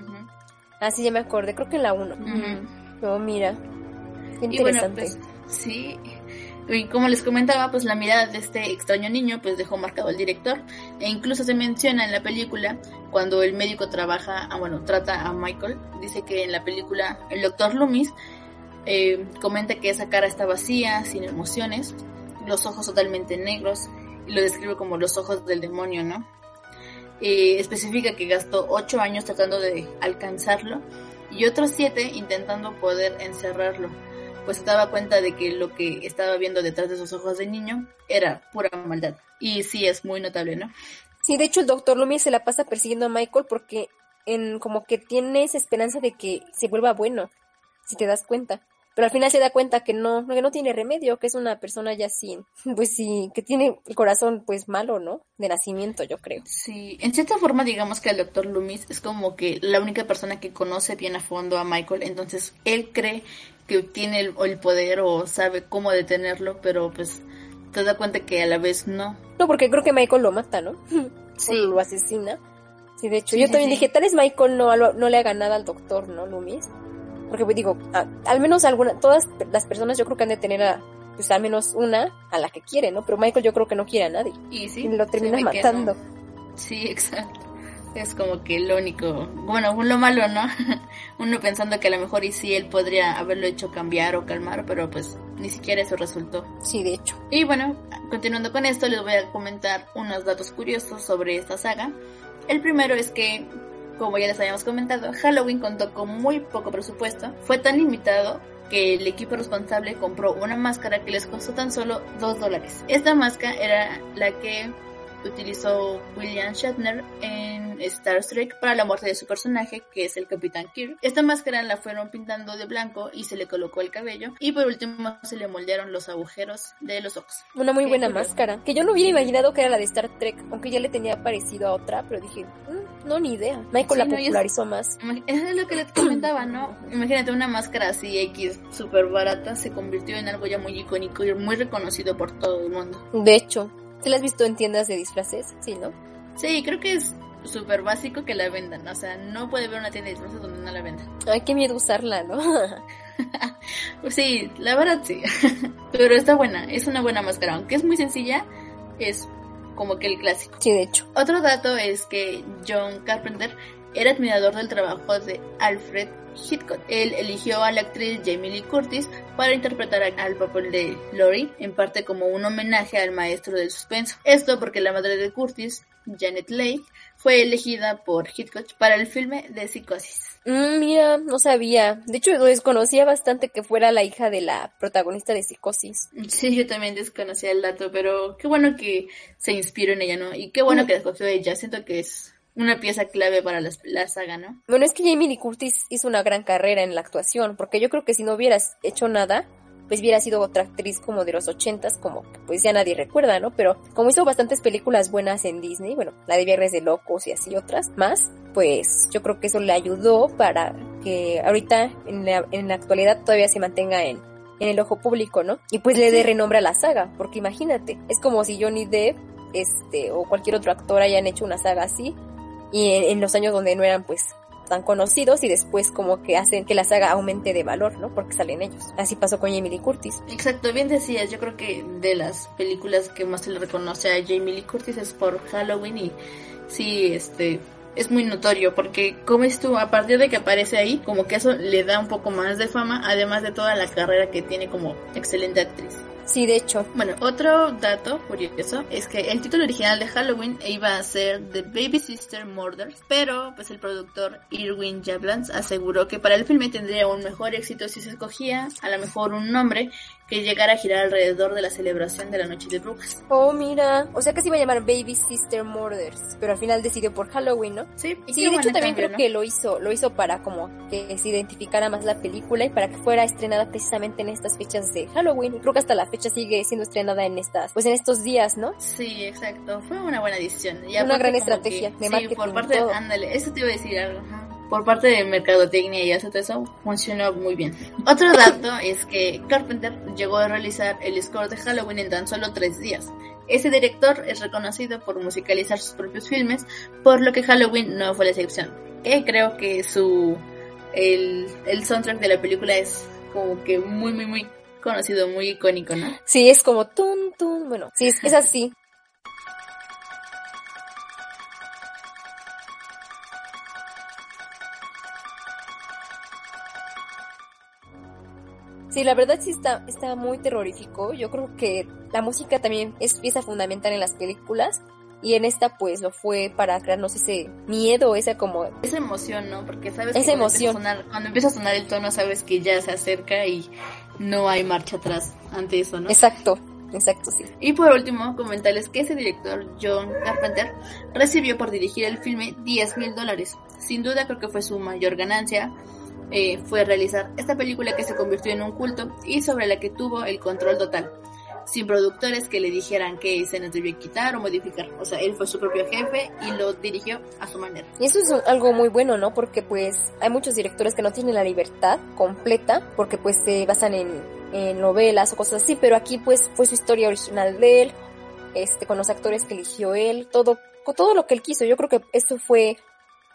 Ah, sí, ya me acordé. Creo que en la 1. Ujú. Oh, mira. Qué Y bueno, interesante. pues sí. Y como les comentaba, pues la mirada de este extraño niño pues dejó marcado al director. E incluso se menciona en la película cuando el médico trabaja, ah, bueno, trata a Michael. Dice que en la película el doctor Loomis eh, comenta que esa cara está vacía, sin emociones, los ojos totalmente negros. Y lo describe como los ojos del demonio, ¿no? Eh, especifica que gastó ocho años tratando de alcanzarlo y otros siete intentando poder encerrarlo pues daba cuenta de que lo que estaba viendo detrás de sus ojos de niño era pura maldad. Y sí, es muy notable, ¿no? Sí, de hecho el doctor Loomis se la pasa persiguiendo a Michael porque en como que tiene esa esperanza de que se vuelva bueno, si te das cuenta. Pero al final se da cuenta que no, que no tiene remedio, que es una persona ya sin, pues sí, que tiene el corazón pues malo, ¿no? De nacimiento, yo creo. Sí, en cierta forma digamos que el doctor Loomis es como que la única persona que conoce bien a fondo a Michael, entonces él cree que tiene el, el poder o sabe cómo detenerlo, pero pues te da cuenta que a la vez no. No, porque creo que Michael lo mata, ¿no? Sí. O lo asesina. Sí, de hecho, Sí, yo sí, también sí. dije, tal vez Michael no, no le haga nada al doctor, ¿no, Loomis? Porque pues digo, a- al menos alguna, todas las personas yo creo que han de tener a, pues al menos una a la que quiere, ¿no? Pero Michael yo creo que no quiere a nadie. Y sí, y lo termina matando. no. Sí, exacto. Es como que lo único, bueno, lo malo, ¿no? Uno pensando que a lo mejor y sí él podría haberlo hecho cambiar o calmar, pero pues ni siquiera eso resultó. Sí, de hecho. Y bueno, continuando con esto, les voy a comentar unos datos curiosos sobre esta saga. El primero es que, como ya les habíamos comentado, Halloween contó con muy poco presupuesto. Fue tan limitado que el equipo responsable compró una máscara que les costó tan solo 2 dólares. Esta máscara era la que utilizó William Shatner en Star Trek para la muerte de su personaje, que es el Capitán Kirk. Esta máscara la fueron pintando de blanco y se le colocó el cabello y por último se le moldearon los agujeros de los ojos. Una muy buena curioso. máscara. Que yo no hubiera imaginado que era la de Star Trek, aunque ya le tenía parecido a otra, pero dije, "Mm, no, ni idea. Michael Sí, la no, y es- popularizó más. Es lo que les comentaba, ¿no? Imagínate una máscara así X súper barata se convirtió en algo ya muy icónico y muy reconocido por todo el mundo. De hecho, ¿te la has visto en tiendas de disfraces? Sí, ¿no? Sí, creo que es súper básico que la vendan, o sea, no puede haber una tienda de disfraces donde no la vendan. Ay, qué miedo usarla, ¿no? Pues sí, la verdad sí, pero está buena, es una buena máscara, aunque es muy sencilla, es como que el clásico. sí, de hecho. Otro dato es que John Carpenter era admirador del trabajo de Alfred Hitchcock. Él eligió a la actriz Jamie Lee Curtis para interpretar al papel de Lori, en parte como un homenaje al maestro del suspenso. Esto porque la madre de Curtis, Janet Leigh, fue elegida por Hitchcock para el filme de Psicosis. Mm, mira, no sabía. De hecho, desconocía bastante que fuera la hija de la protagonista de Psicosis. Sí, yo también desconocía el dato, pero qué bueno que se inspiró en ella, ¿no? Y qué bueno que la escogió ella. Siento que es una pieza clave para la, la saga, ¿no? Bueno, es que Jamie Lee Curtis hizo una gran carrera en la actuación, porque yo creo que si no hubieras hecho nada, pues hubiera sido otra actriz como de los ochentas, como que pues ya nadie recuerda, ¿no? Pero como hizo bastantes películas buenas en Disney, bueno, la de Viernes de Locos y así otras más, pues yo creo que eso le ayudó para que ahorita en la, en la actualidad todavía se mantenga en, en el ojo público, ¿no? Y pues le dé renombre a la saga, porque imagínate, es como si Johnny Depp, este, o cualquier otro actor hayan hecho una saga así, y en, los años donde no eran pues tan conocidos y después como que hacen que la saga aumente de valor, ¿no? Porque salen ellos. Así pasó con Jamie Lee Curtis. Exacto, bien decías, yo creo que de las películas que más se le reconoce a Jamie Lee Curtis es por Halloween y sí, este, es muy notorio porque como es tú, a partir de que aparece ahí, como que eso le da un poco más de fama, además de toda la carrera que tiene como excelente actriz. Sí, de hecho. Bueno, otro dato curioso es que el título original de Halloween iba a ser The Baby Sister Murders, pero pues el productor Irwin Jablans aseguró que para el filme tendría un mejor éxito si se escogía a lo mejor un nombre que llegara a girar alrededor de la celebración de la Noche de Brujas. Oh, mira. O sea que se iba a llamar Baby Sister Murders, pero al final decidió por Halloween, ¿no? Sí, y Sí, de hecho también cambio, creo ¿no? que lo hizo, lo hizo para como que se identificara más la película y para que fuera estrenada precisamente en estas fechas de Halloween. Y creo que hasta la fecha sigue siendo estrenada en estas, pues en estos días, ¿no? Sí, exacto. Fue una buena decisión. Y Una gran estrategia que- de sí, por parte, todo. ándale, eso te iba a decir algo. ajá. Por parte de mercadotecnia y eso, todo eso funcionó muy bien. Otro dato es que Carpenter llegó a realizar el score de Halloween en tan solo tres días. Ese director es reconocido por musicalizar sus propios filmes, por lo que Halloween no fue la excepción. Que creo que su el, el soundtrack de la película es como que muy muy muy conocido, muy icónico, ¿no? Sí, es como tun, tun, bueno, sí, es, es así. Sí, la verdad sí está, está muy terrorífico. Yo creo que la música también es pieza fundamental en las películas. Y en esta pues lo fue para crearnos ese miedo, esa como... Esa emoción, ¿no? Porque sabes Esa que emoción. Empieza a sonar, cuando empieza a sonar el tono, sabes que ya se acerca y no hay marcha atrás ante eso, ¿no? Exacto, exacto, sí. Y por último, comentarles que ese director, John Carpenter, recibió por dirigir el filme 10 mil dólares. Sin duda creo que fue su mayor ganancia. Eh, fue realizar esta película que se convirtió en un culto y sobre la que tuvo el control total. Sin productores que le dijeran qué escenas debía quitar o modificar. O sea, él fue su propio jefe y lo dirigió a su manera. Y eso es algo muy bueno, ¿no? Porque pues hay muchos directores que no tienen la libertad completa porque pues se basan en, novelas o cosas así, pero aquí pues fue su historia original de él, este, con los actores que eligió él, todo, todo lo que él quiso. Yo creo que esto fue,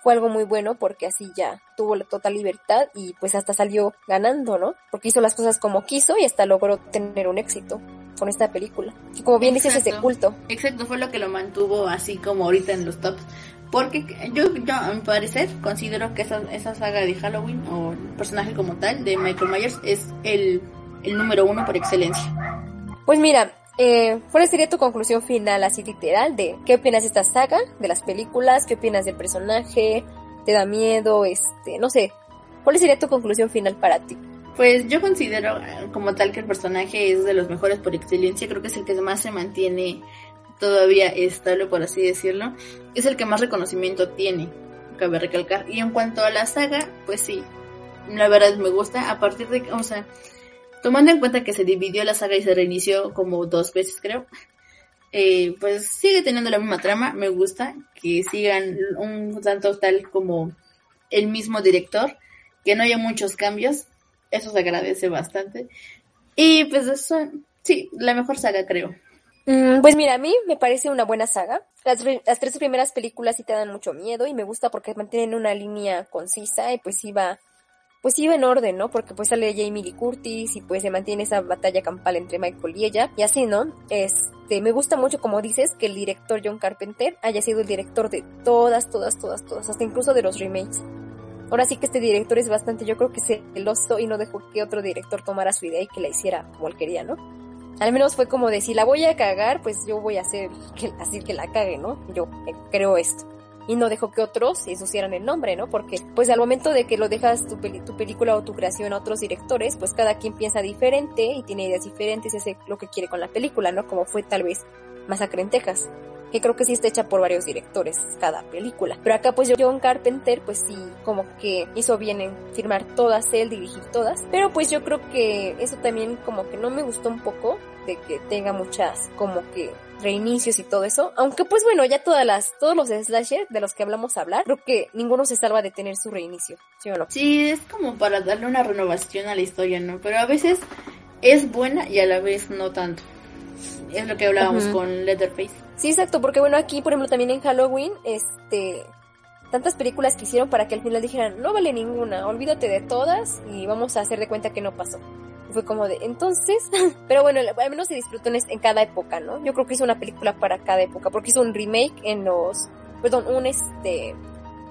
fue algo muy bueno porque así ya tuvo la total libertad y pues hasta salió ganando, ¿no? Porque hizo las cosas como quiso y hasta logró tener un éxito con esta película. Y como bien dices, ese Exacto. culto. Exacto, fue lo que lo mantuvo así como ahorita en los tops. Porque yo, yo a mi parecer, considero que esa, esa saga de Halloween, o el personaje como tal, de Michael Myers, es el, el número uno por excelencia. Pues mira, eh, ¿cuál sería tu conclusión final así literal de qué opinas de esta saga, de las películas, qué opinas del personaje, te da miedo, este, no sé, ¿cuál sería tu conclusión final para ti? Pues yo considero eh, como tal que el personaje es de los mejores por excelencia, creo que es el que más se mantiene todavía estable, por así decirlo. Es el que más reconocimiento tiene, cabe recalcar. Y en cuanto a la saga, pues sí, la verdad me gusta. A partir de, o sea, tomando en cuenta que se dividió la saga y se reinició como dos veces, creo. eh, pues sigue teniendo la misma trama, me gusta que sigan un tanto tal como el mismo director, que no haya muchos cambios, eso se agradece bastante. Y pues eso, sí, la mejor saga creo. Mm, pues mira, a mí me parece una buena saga. Las, las tres primeras películas sí te dan mucho miedo y me gusta porque mantienen una línea concisa y pues iba, pues iba en orden, ¿no? Porque pues sale Jamie Lee Curtis y pues se mantiene esa batalla campal entre Michael y ella y así, ¿no? Este, me gusta mucho como dices que el director John Carpenter haya sido el director de todas, todas, todas, todas, hasta incluso de los remakes. Ahora sí que este director es bastante, yo creo que celoso y no dejó que otro director tomara su idea y que la hiciera como él quería, ¿no? Al menos fue como de si la voy a cagar, pues yo voy a hacer que, así que la cague, ¿no? Yo eh, creo esto. Y no dejó que otros ensuciaran el nombre, ¿no? Porque pues al momento de que lo dejas tu, peli- tu película o tu creación a otros directores, pues cada quien piensa diferente y tiene ideas diferentes y hace lo que quiere con la película, ¿no? Como fue tal vez Masacre en Texas que creo que sí está hecha por varios directores cada película. Pero acá pues John Carpenter pues sí como que hizo bien en firmar todas él, dirigir todas. Pero pues yo creo que eso también como que no me gustó un poco de que tenga muchas como que reinicios y todo eso. Aunque pues bueno, ya todas las, todos los slasher de los que hablamos a hablar, creo que ninguno se salva de tener su reinicio, ¿sí o no? Sí, es como para darle una renovación a la historia, ¿no? Pero a veces es buena y a la vez no tanto. Es lo que hablábamos con Letterface. Sí, exacto, porque bueno, aquí, por ejemplo, también en Halloween, este, tantas películas que hicieron para que al final dijeran, no vale ninguna, olvídate de todas y vamos a hacer de cuenta que no pasó. Fue como de, entonces, pero bueno, al menos se disfrutó en, cada época, ¿no? Yo creo que hizo una película para cada época, porque hizo un remake en los, perdón, un este,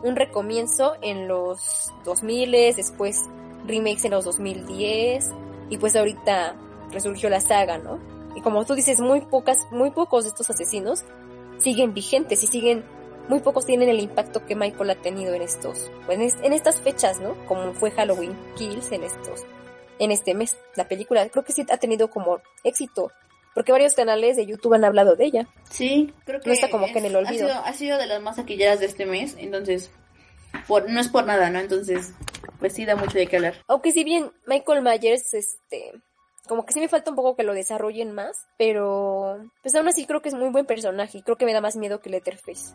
un recomienzo en los 2000, después remakes en los 2010, y pues ahorita resurgió la saga, ¿no? Y como tú dices, muy pocas, muy pocos de estos asesinos siguen vigentes y siguen, muy pocos tienen el impacto que Michael ha tenido en estos, pues en, es- en estas fechas, ¿no? Como fue Halloween Kills en estos, en este mes. La película creo que sí ha tenido como éxito, porque varios canales de YouTube han hablado de ella. Sí, creo que No está como que en el olvido. Ha sido, ha sido de las más taquilleras de este mes, entonces por, no es por nada, ¿no? Entonces, pues sí da mucho de qué hablar. Aunque si bien Michael Myers, este, como que sí me falta un poco que lo desarrollen más, pero pues aún así creo que es muy buen personaje y creo que me da más miedo que Letterface.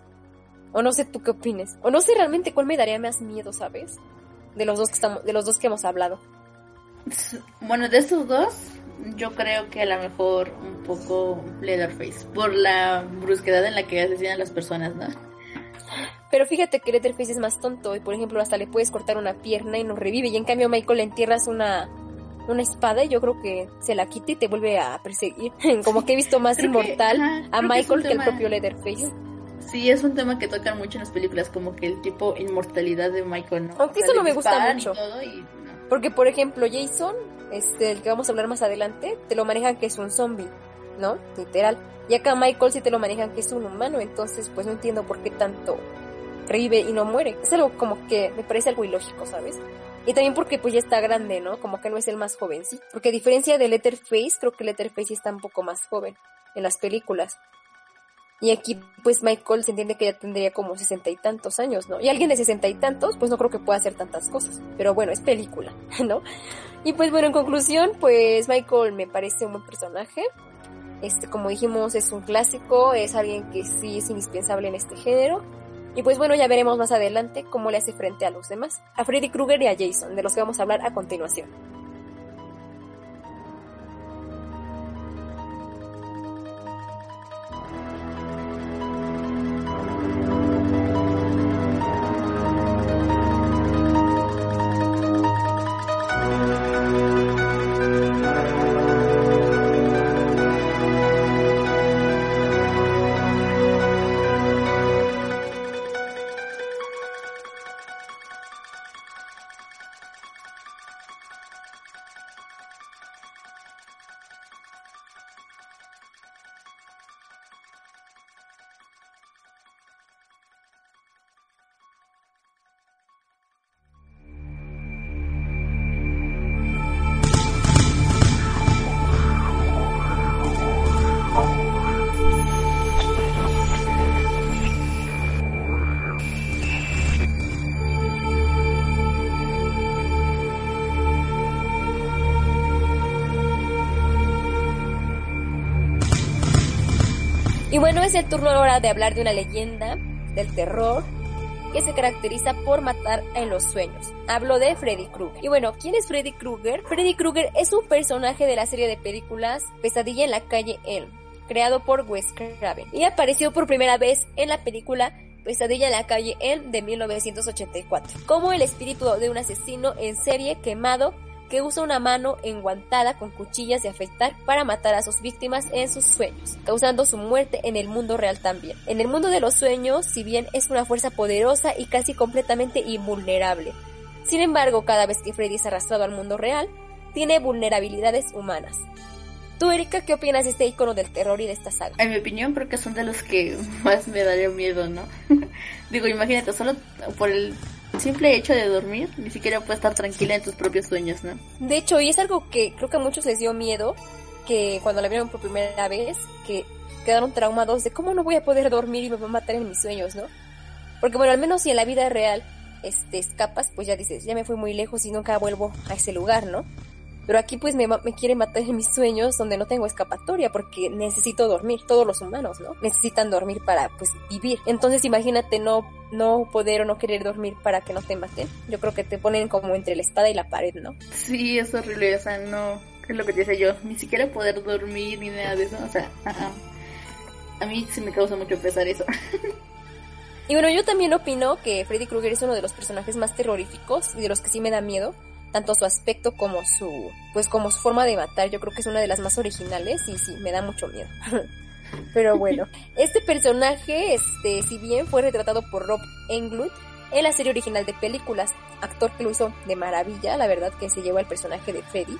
O no sé tú qué opines. O no sé realmente cuál me daría más miedo, ¿sabes? De los dos que estamos, de los dos que hemos hablado. Bueno, de estos dos, yo creo que a lo mejor un poco Leatherface, por la brusquedad en la que asesinan a las personas, ¿no? Pero fíjate que Letterface es más tonto y por ejemplo hasta le puedes cortar una pierna y no revive. Y en cambio Michael le entierras una, una espada y yo creo que se la quita y te vuelve a perseguir. Como que he visto más Creo que- inmortal ajá, a creo que Michael que, el propio Leatherface. Sí, es un tema que tocan mucho en las películas, como que el tipo inmortalidad de Michael, ¿no? Aunque O sea, eso no me gusta mucho. Y todo y no. Porque, por ejemplo, Jason, este, el que vamos a hablar más adelante, te lo manejan que es un zombie, ¿no? Literal. Y acá Michael sí te lo manejan que es un humano, entonces pues no entiendo por qué tanto revive y no muere. Es algo como que me parece algo ilógico, ¿sabes? Y también porque pues ya está grande, ¿no? Como que no es el más joven, sí. Porque a diferencia de Letterface, creo que Letterface está un poco más joven en las películas. Y aquí, pues Michael se entiende que ya tendría como sesenta y tantos años, ¿no? Y alguien de sesenta y tantos, pues no creo que pueda hacer tantas cosas. Pero bueno, es película, ¿no? Y pues bueno, en conclusión, pues Michael me parece un buen personaje. Este, como dijimos, es un clásico, es alguien que sí es indispensable en este género. Y pues bueno, ya veremos más adelante cómo le hace frente a los demás, a Freddy Krueger y a Jason, de los que vamos a hablar a continuación. Bueno, es el turno ahora de hablar de una leyenda del terror que se caracteriza por matar en los sueños. Hablo de Freddy Krueger. Y bueno, ¿quién es Freddy Krueger? Freddy Krueger es un personaje de la serie de películas Pesadilla en la calle Elm, creado por Wes Craven. Y apareció por primera vez en la película Pesadilla en la calle Elm de 1984, como el espíritu de un asesino en serie quemado que usa una mano enguantada con cuchillas de afeitar para matar a sus víctimas en sus sueños, causando su muerte en el mundo real también. En el mundo de los sueños, si bien es una fuerza poderosa y casi completamente invulnerable, sin embargo, cada vez que Freddy es arrastrado al mundo real, tiene vulnerabilidades humanas. Tú, Erika, ¿qué opinas de este icono del terror y de esta saga? En mi opinión, creo que son de los que más me daría miedo, ¿no? Digo, imagínate, solo por el simple hecho de dormir, ni siquiera puedes estar tranquila en tus propios sueños, ¿no? De hecho, y es algo que creo que a muchos les dio miedo, que cuando la vieron por primera vez, que quedaron traumados de cómo no voy a poder dormir y me va a matar en mis sueños, ¿no? Porque bueno, al menos si en la vida real este, escapas, pues ya dices, ya me fui muy lejos y nunca vuelvo a ese lugar, ¿no? Pero aquí pues me, me quiere matar en mis sueños donde no tengo escapatoria porque necesito dormir, todos los humanos, ¿no? Necesitan dormir para pues vivir. Entonces imagínate no, no poder o no querer dormir para que no te maten. Yo creo que te ponen como entre la espada y la pared, ¿no? Sí, es horrible, o sea, no, es lo que te decía yo, ni siquiera poder dormir ni nada de eso, o sea, ajá. a mí sí me causa mucho pesar eso. Y bueno, yo también opino que Freddy Krueger es uno de los personajes más terroríficos y de los que sí me da miedo, tanto su aspecto como su, pues como su forma de matar, yo creo que es una de las más originales y sí, me da mucho miedo. Pero bueno, este personaje, este, si bien fue retratado por Rob Englund en la serie original de películas, actor que lo hizo de maravilla, la verdad que se lleva el personaje de Freddy,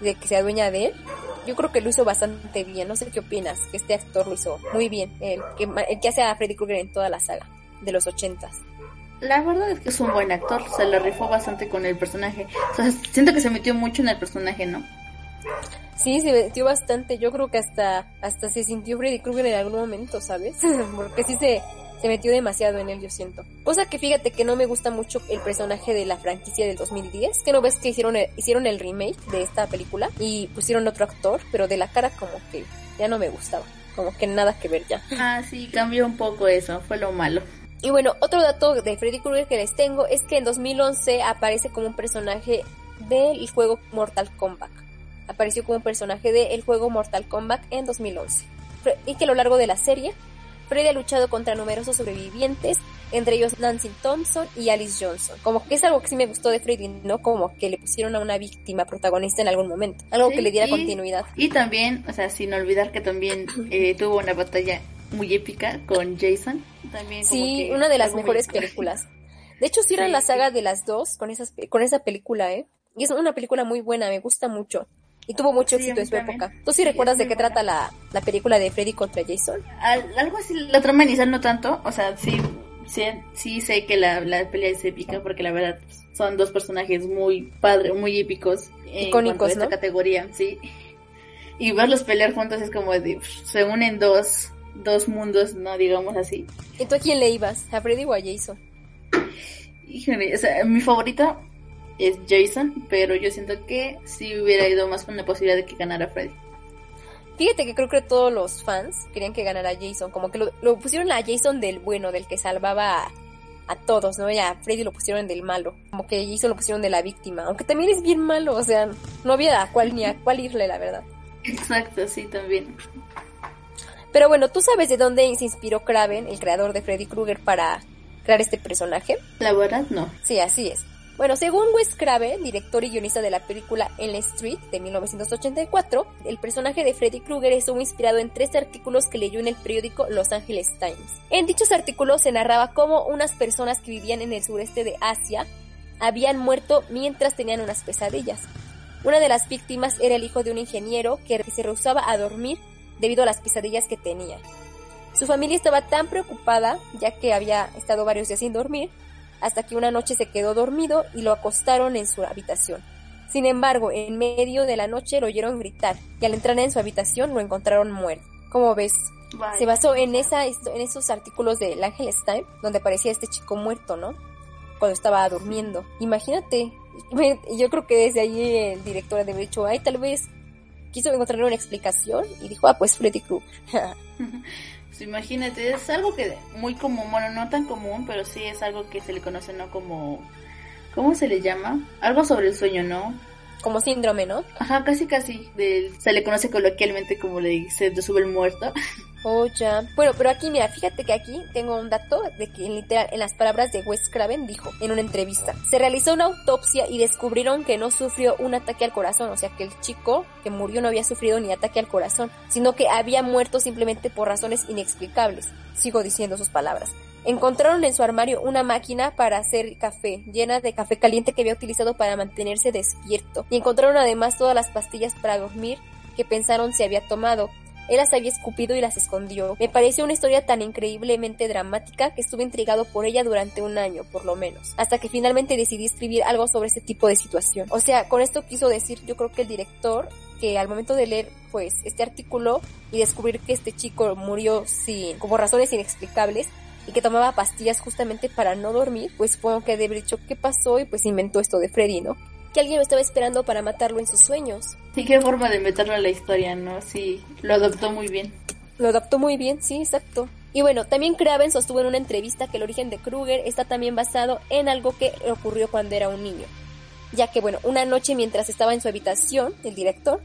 de que se adueña de él, yo creo que lo hizo bastante bien, no sé qué opinas, que este actor lo hizo muy bien, el que, el que hace a Freddy Krueger en toda la saga de los ochentas. La verdad es que es un buen actor, se lo rifó bastante con el personaje. O sea, siento que se metió mucho en el personaje, ¿no? Sí, se metió bastante. Yo creo que hasta, hasta se sintió Freddy Krueger en algún momento, ¿sabes? Porque sí se, se metió demasiado en él, yo siento. Cosa que fíjate que no me gusta mucho el personaje de la franquicia del 2010. Que no ves que hicieron el, hicieron el remake de esta película y pusieron otro actor, pero de la cara como que ya no me gustaba. Como que nada que ver ya. Ah, sí, cambió un poco eso, fue lo malo. Y bueno, otro dato de Freddy Krueger que les tengo es que en 2011 aparece como un personaje del juego Mortal Kombat. Apareció como un personaje del juego Mortal Kombat en 2011. Y que a lo largo de la serie, Freddy ha luchado contra numerosos sobrevivientes, entre ellos Nancy Thompson y Alice Johnson. Como que es algo que sí me gustó de Freddy, ¿no? Como que le pusieron a una víctima protagonista en algún momento. Algo Sí, que le diera y- continuidad. Y también, o sea, sin olvidar que también eh, tuvo una batalla muy épica con Jason. También como Sí, que una de las muy- mejores películas. De hecho, cierran Sí, la sí. saga de las dos con, esas, con esa película, ¿eh? Y es una película muy buena, me gusta mucho. Y tuvo mucho Sí, éxito en su también. época. ¿Tú sí, Sí, recuerdas de qué buena. trata la, la película de Freddy contra Jason? Al- algo así, la trama inicial no tanto, o sea, sí, sí, sí sé que la, la pelea es épica porque la verdad son dos personajes muy padres, muy épicos en Icónicos, cuanto a esta ¿no? categoría, sí. Y verlos pelear juntos es como de, se unen dos, dos mundos, no digamos así. ¿Y tú a quién le ibas? ¿A Freddy o a Jason? Híjole, o sea, mi favorito es Jason, pero yo siento que sí hubiera ido más con la posibilidad de que ganara Freddy. Fíjate que creo que todos los fans querían que ganara Jason. Como que lo, lo pusieron a Jason del bueno, del que salvaba a, a todos, ¿no? Y a Freddy lo pusieron del malo. Como que Jason lo pusieron de la víctima. Aunque también es bien malo, o sea, no había a cuál ni a cuál irle, la verdad. Exacto, sí, también. Pero bueno, ¿tú sabes de dónde se inspiró Craven, el creador de Freddy Krueger, para crear este personaje? La verdad, no. Sí, así es. Bueno, según Wes Craven, director y guionista de la película En la Street de 1984, el personaje de Freddy Krueger estuvo inspirado en tres artículos que leyó en el periódico Los Angeles Times. En dichos artículos se narraba cómo unas personas que vivían en el sureste de Asia habían muerto mientras tenían unas pesadillas. Una de las víctimas era el hijo de un ingeniero que se rehusaba a dormir debido a las pesadillas que tenía. Su familia estaba tan preocupada, ya que había estado varios días sin dormir, hasta que una noche se quedó dormido y lo acostaron en su habitación. Sin embargo, en medio de la noche lo oyeron gritar y al entrar en su habitación lo encontraron muerto. Como ves, Vaya. se basó en esa en esos artículos del Angeles Time donde aparecía este chico muerto, ¿no? Cuando estaba durmiendo. Imagínate. Yo creo que desde allí el director debe haber dicho, ay, tal vez quiso encontrar una explicación y dijo, ah, pues Freddy Krueger. Pues imagínate, es algo que muy común, bueno, no tan común, pero sí es algo que se le conoce, ¿no? Como, ¿cómo se le llama? Algo sobre el sueño, ¿no? Como síndrome, ¿no? Ajá, casi casi, del, se le conoce coloquialmente como le se te sube el muerto. Oh, ya. Bueno, pero aquí, mira, fíjate que aquí tengo un dato de que en literal, en las palabras de Wes Craven dijo en una entrevista, se realizó una autopsia y descubrieron que no sufrió un ataque al corazón, o sea que el chico que murió no había sufrido ni ataque al corazón, sino que había muerto simplemente por razones inexplicables. Sigo diciendo sus palabras. Encontraron en su armario una máquina para hacer café, llena de café caliente que había utilizado para mantenerse despierto. Y encontraron además todas las pastillas para dormir que pensaron se había tomado. Él las había escupido y las escondió. Me pareció una historia tan increíblemente dramática que estuve intrigado por ella durante un año, por lo menos, hasta que finalmente decidí escribir algo sobre este tipo de situación. O sea, con esto quiso decir, yo creo que el director, que al momento de leer, pues, este artículo y descubrir que este chico murió sin, como razones inexplicables, y que tomaba pastillas justamente para no dormir, pues supongo que haber dicho qué pasó y pues inventó esto de Freddy, ¿no? Que alguien lo estaba esperando para matarlo en sus sueños. Sí, qué forma de meterlo a la historia, ¿no? Sí, lo adoptó muy bien. Lo adaptó muy bien, sí, exacto. Y bueno, también Craven sostuvo en una entrevista que el origen de Krueger está también basado en algo que ocurrió cuando era un niño. Ya que, bueno, una noche mientras estaba en su habitación, el director,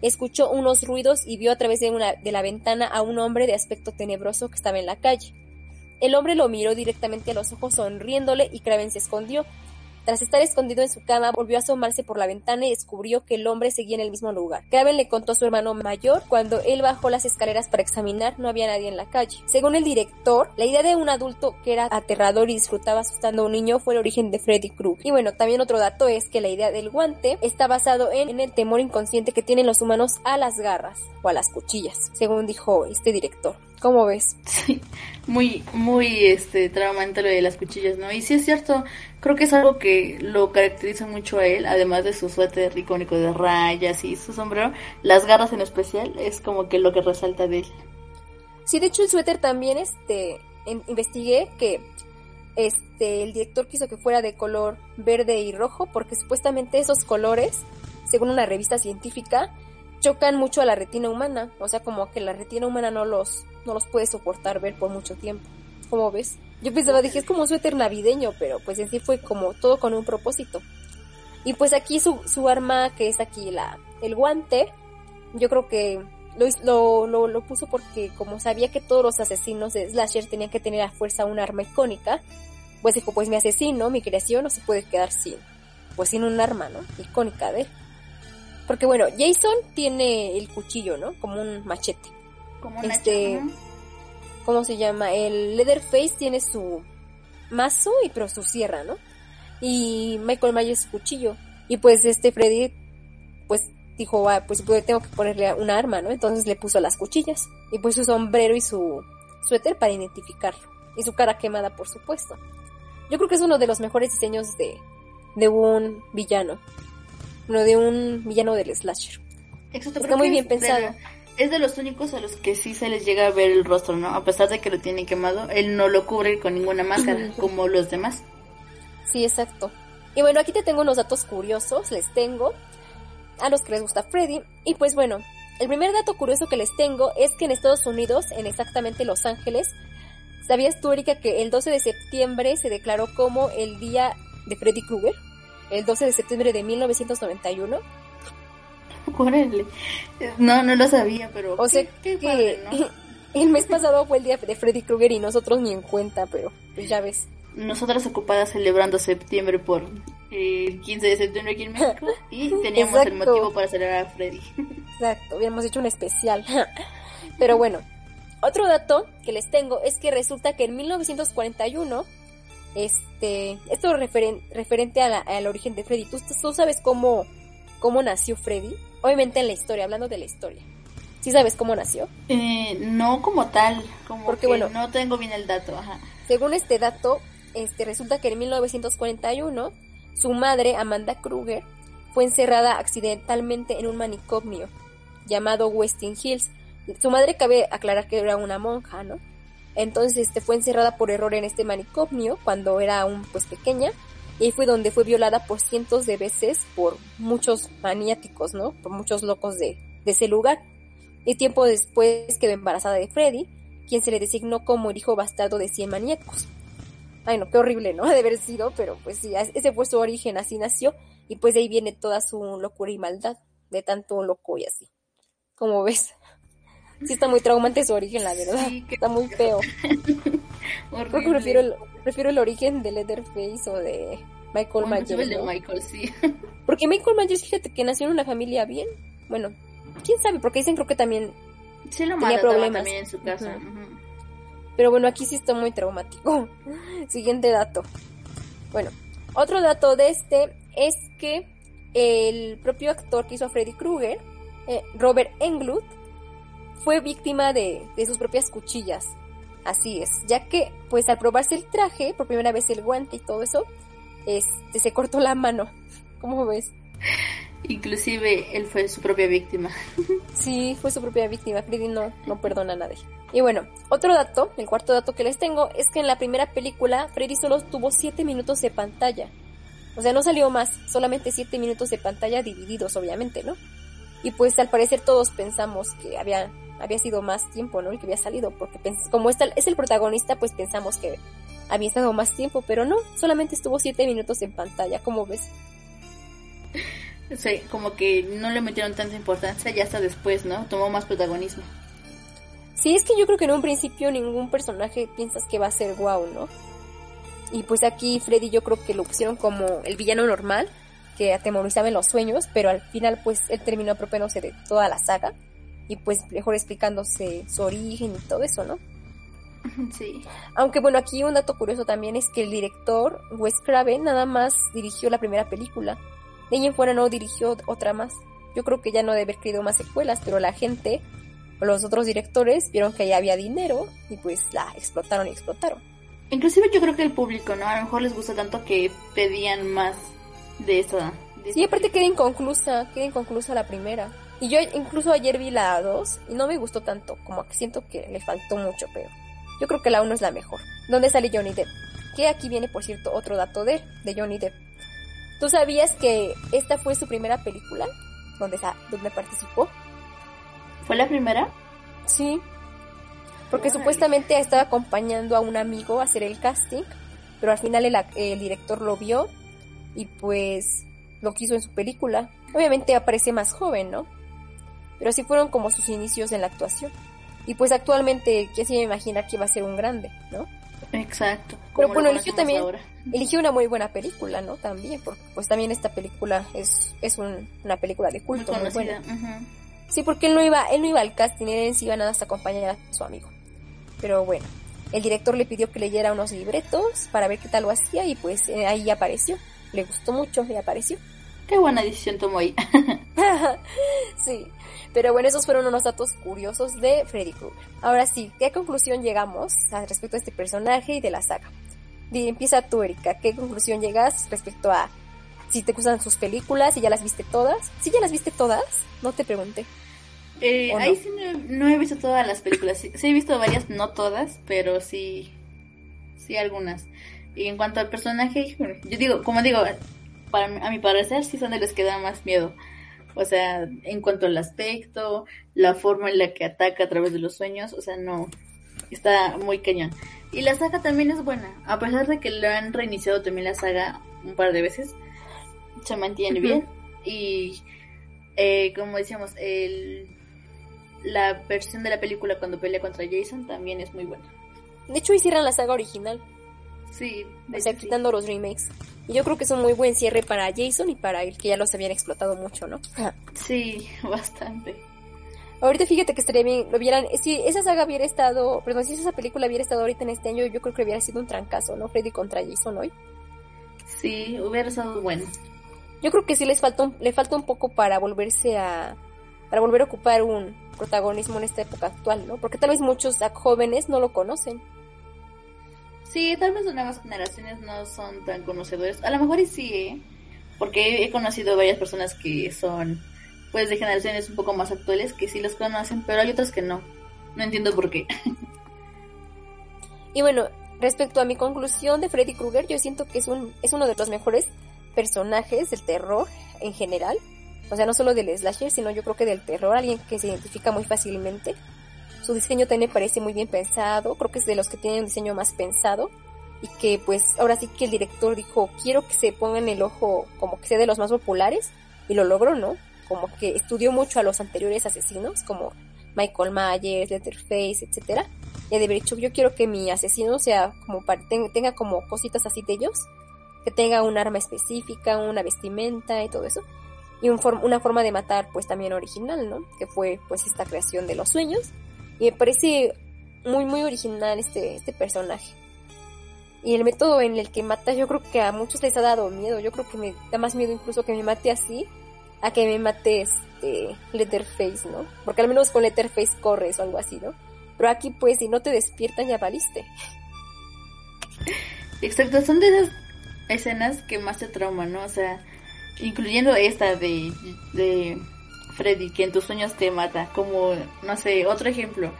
escuchó unos ruidos y vio a través de, una, de la ventana a un hombre de aspecto tenebroso que estaba en la calle. El hombre lo miró directamente a los ojos sonriéndole y Craven se escondió. Tras estar escondido en su cama, volvió a asomarse por la ventana y descubrió que el hombre seguía en el mismo lugar. Craven le contó a su hermano mayor cuando él bajó las escaleras para examinar, no había nadie en la calle. Según el director, la idea de un adulto que era aterrador y disfrutaba asustando a un niño fue el origen de Freddy Krueger. Y bueno, también otro dato es que la idea del guante está basado en, en el temor inconsciente que tienen los humanos a las garras o a las cuchillas, según dijo este director. ¿Cómo ves? Sí, muy, muy este, traumante lo de las cuchillas, ¿no? Y sí es cierto, creo que es algo que lo caracteriza mucho a él, además de su suéter icónico de rayas y su sombrero, las garras en especial, es como que lo que resalta de él. Sí, de hecho el suéter también, este, en- investigué que este, el director quiso que fuera de color verde y rojo porque supuestamente esos colores, según una revista científica, chocan mucho a la retina humana, o sea, como que la retina humana no los, no los puede soportar ver por mucho tiempo. ¿Cómo ves? Yo pensaba, dije, es como un suéter navideño, pero pues en sí fue como todo con un propósito. Y pues aquí su, su arma, que es aquí la, el guante, yo creo que lo, lo, lo puso porque como sabía que todos los asesinos de Slasher tenían que tener a fuerza un arma icónica, pues dijo, pues mi asesino, mi creación no se puede quedar sin, pues sin un arma, ¿no? Icónica de él. Porque bueno, Jason tiene el cuchillo, ¿no? Como un machete. Como una Este-. ¿Cómo se llama? El Leatherface tiene su mazo y pero su sierra, ¿no? Y Michael Myers su cuchillo. Y pues este Freddy, pues dijo, ah, pues pues, tengo que ponerle un arma, ¿no? Entonces le puso las cuchillas. Y pues su sombrero y su suéter para identificarlo. Y su cara quemada, por supuesto. Yo creo que es uno de los mejores diseños de, de un villano. Uno de un villano del slasher. Exacto, Está muy bien es de- pensado. es de los únicos a los que sí se les llega a ver el rostro, ¿no? A pesar de que lo tiene quemado, él no lo cubre con ninguna máscara, como los demás. Sí, exacto. Y bueno, aquí te tengo unos datos curiosos, les tengo a los que les gusta Freddy. Y pues bueno, el primer dato curioso que les tengo es que en Estados Unidos, en exactamente Los Ángeles, ¿sabías tú, Erika, que el 12 de septiembre se declaró como el día de Freddy Krueger? El 12 de septiembre de 1991. Órale. No, no lo sabía, pero. O sea qué- qué que padre, ¿no? el mes pasado fue el día de Freddy Krueger y nosotros ni en cuenta, pero pues ya ves. Nosotras ocupadas celebrando septiembre por el 15 de septiembre aquí en México y teníamos el motivo para celebrar a Freddy. Exacto, habíamos hecho un especial. Pero bueno, otro dato que les tengo es que resulta que en 1941, este, esto referen- referente a la- al origen de Freddy, ¿tú, tú sabes cómo, cómo nació Freddy? Obviamente en la historia, hablando de la historia. ¿Sí sabes cómo nació? Eh, no como tal, como Porque, que bueno- no tengo bien el dato, ajá. Según este dato, este, resulta que en 1941 su madre, Amanda Kruger, fue encerrada accidentalmente en un manicomio llamado Westin Hills. Su madre cabe aclarar que era una monja, ¿no? Entonces este, fue encerrada por error en este manicomio cuando era aún pues pequeña y fue donde fue violada por cientos de veces por muchos maniáticos, ¿no? Por muchos locos de, de ese lugar. Y tiempo después quedó embarazada de Freddy, quien se le designó como el hijo bastardo de 100 maníacos. Ay, no, qué horrible, ¿no? De haber sido, pero pues sí, ese fue su origen, así nació, y pues de ahí viene toda su locura y maldad, de tanto loco y así. Como ves, sí está muy traumante su origen, la verdad. Sí, Está muy feo. Creo que Horrible. prefiero el, prefiero el origen de Leatherface o de Michael Bueno, Myers. ¿no? Michael, sí. Porque Michael Myers, fíjate que nació en una familia bien. Bueno, quién sabe, porque dicen creo que también Sí lo Tenía problemas. también en su casa. Pero bueno, aquí sí está muy traumático. Siguiente dato. Bueno, otro dato de este es que el propio actor que hizo a Freddy Krueger, eh, Robert Englund, fue víctima de, de sus propias cuchillas. Así es, ya que pues al probarse el traje, por primera vez el guante y todo eso, este, se cortó la mano. ¿Cómo ves? Inclusive él fue su propia víctima. Sí, fue su propia víctima. Freddy no, no perdona a nadie. Y bueno, otro dato, el cuarto dato que les tengo, es que en la primera película Freddy solo tuvo 7 minutos de pantalla. O sea, no salió más, solamente 7 minutos de pantalla divididos, obviamente, ¿no? Y pues al parecer todos pensamos que había, había sido más tiempo, ¿no? El que había salido, porque como es el protagonista, pues pensamos que había estado más tiempo, pero no, solamente estuvo 7 minutos en pantalla, ¿cómo ves? Sea, como que no le metieron tanta importancia ya hasta después, ¿no? Tomó más protagonismo. Sí, es que yo creo que en un principio ningún personaje piensas que va a ser guau, ¿no? Y pues aquí Freddy yo creo que lo pusieron como el villano normal, que atemorizaba en los sueños, pero al final pues él terminó apropiándose de toda la saga y pues mejor explicándose su origen y todo eso, ¿no? Sí. Aunque bueno, aquí un dato curioso también es que el director Wes Craven nada más dirigió la primera película. De ahí en fuera no dirigió otra más. Yo creo que ya no debe haber querido más secuelas, pero la gente los otros directores vieron que ya había dinero y pues la explotaron y explotaron. Inclusive yo creo que el público, ¿no? A lo mejor les gusta tanto que pedían más de esa. de Sí, aparte queda inconclusa, queda inconclusa la primera. Y yo incluso ayer vi la 2 y no me gustó tanto, como que siento que le faltó mucho, pero yo creo que la 1 es la mejor. ¿Dónde sale Johnny Depp? Que aquí viene, por cierto, otro dato de él, de Johnny Depp. ¿Tú sabías que esta fue su primera película donde, donde participó? ¿Fue la primera? Sí. Porque supuestamente estaba acompañando a un amigo a hacer el casting, pero al final el, el director lo vio y pues lo quiso en su película. Obviamente aparece más joven, ¿no? Pero así fueron como sus inicios en la actuación. Y pues actualmente, ya se me imagina que iba a ser un grande, ¿no? Exacto. Pero bueno, eligió también, ahora. eligió una muy buena película, ¿no? También, porque pues también esta película es, es un- una película de culto muy, buena. Sí, porque él no iba, él no iba al casting, él en sí iba nada más a acompañar a su amigo. Pero bueno, el director le pidió que leyera unos libretos para ver qué tal lo hacía y pues eh, ahí apareció. Le gustó mucho y apareció. Qué buena decisión tomó ahí. sí, pero bueno, esos fueron unos datos curiosos de Freddy Krueger. Ahora sí, ¿qué conclusión llegamos respecto a este personaje y de la saga? Empieza tú, Erika. ¿Qué conclusión llegas respecto a si te gustan sus películas, si ya las viste todas? ¿Si ya las viste todas? No te pregunté. Eh, ahí sí no, no he visto todas las películas. Sí, sí he visto varias, no todas, pero sí, sí algunas. Y en cuanto al personaje, yo digo, como digo, para, a mi parecer sí son de los que da más miedo. O sea, en cuanto al aspecto, la forma en la que ataca a través de los sueños, o sea, no, está muy cañón. Y la saga también es buena, a pesar de que lo han reiniciado también la saga un par de veces, se mantiene bien. Y eh, como decíamos, el, la versión de la película cuando pelea contra Jason también es muy buena. De hecho, hicieron la saga original, Sí, o sea, sí. quitando los remakes. Y yo creo que es un muy buen cierre para Jason y para él, que ya los habían explotado mucho, ¿no? Sí, bastante. Ahorita fíjate que estaría bien, lo vieran, si esa saga hubiera estado, perdón, si esa película hubiera estado ahorita en este año, yo creo que hubiera sido un trancazo, ¿no? Freddy contra Jason hoy. Sí, hubiera estado bueno. Yo creo que sí les falta un, le falta un poco para volverse a, para volver a ocupar un protagonismo en esta época actual, ¿no? Porque tal vez muchos ah, jóvenes no lo conocen. Sí, tal vez las nuevas generaciones no son tan conocedores. A lo mejor y sí, ¿eh? Porque he conocido varias personas que son, pues, de generaciones un poco más actuales que sí los conocen, pero hay otras que no. No entiendo por qué. Y bueno, respecto a mi conclusión de Freddy Krueger, yo siento que es un, es uno de los mejores personajes del terror en general. O sea, no solo del slasher, sino yo creo que del terror, alguien que se identifica muy fácilmente. Su diseño también me parece muy bien pensado, creo que es de los que tienen un diseño más pensado. Y que pues ahora sí que el director dijo, quiero que se pongan el ojo como que sea de los más populares. Y lo logró, ¿no? Como que estudió mucho a los anteriores asesinos, como Michael Myers, Letterface, etcétera y de haber dicho, yo quiero que mi asesino sea como para- ten- tenga como cositas así de ellos, que tenga un arma específica, una vestimenta y todo eso. Y un una forma de matar pues también original, ¿no? Que fue pues esta creación de los sueños. Y me parece muy muy original este, este personaje. Y el método en el que mata yo creo que a muchos les ha dado miedo. Yo creo que me da más miedo incluso que me mate así a que me mate este Letterface, ¿no? Porque al menos con Letterface corres o algo así, ¿no? Pero aquí, pues, si no te despiertan, ya valiste. Exacto, son de esas escenas que más te trauman, ¿no? O sea, incluyendo esta de, de Freddy, que en tus sueños te mata. Como, no sé, otro ejemplo.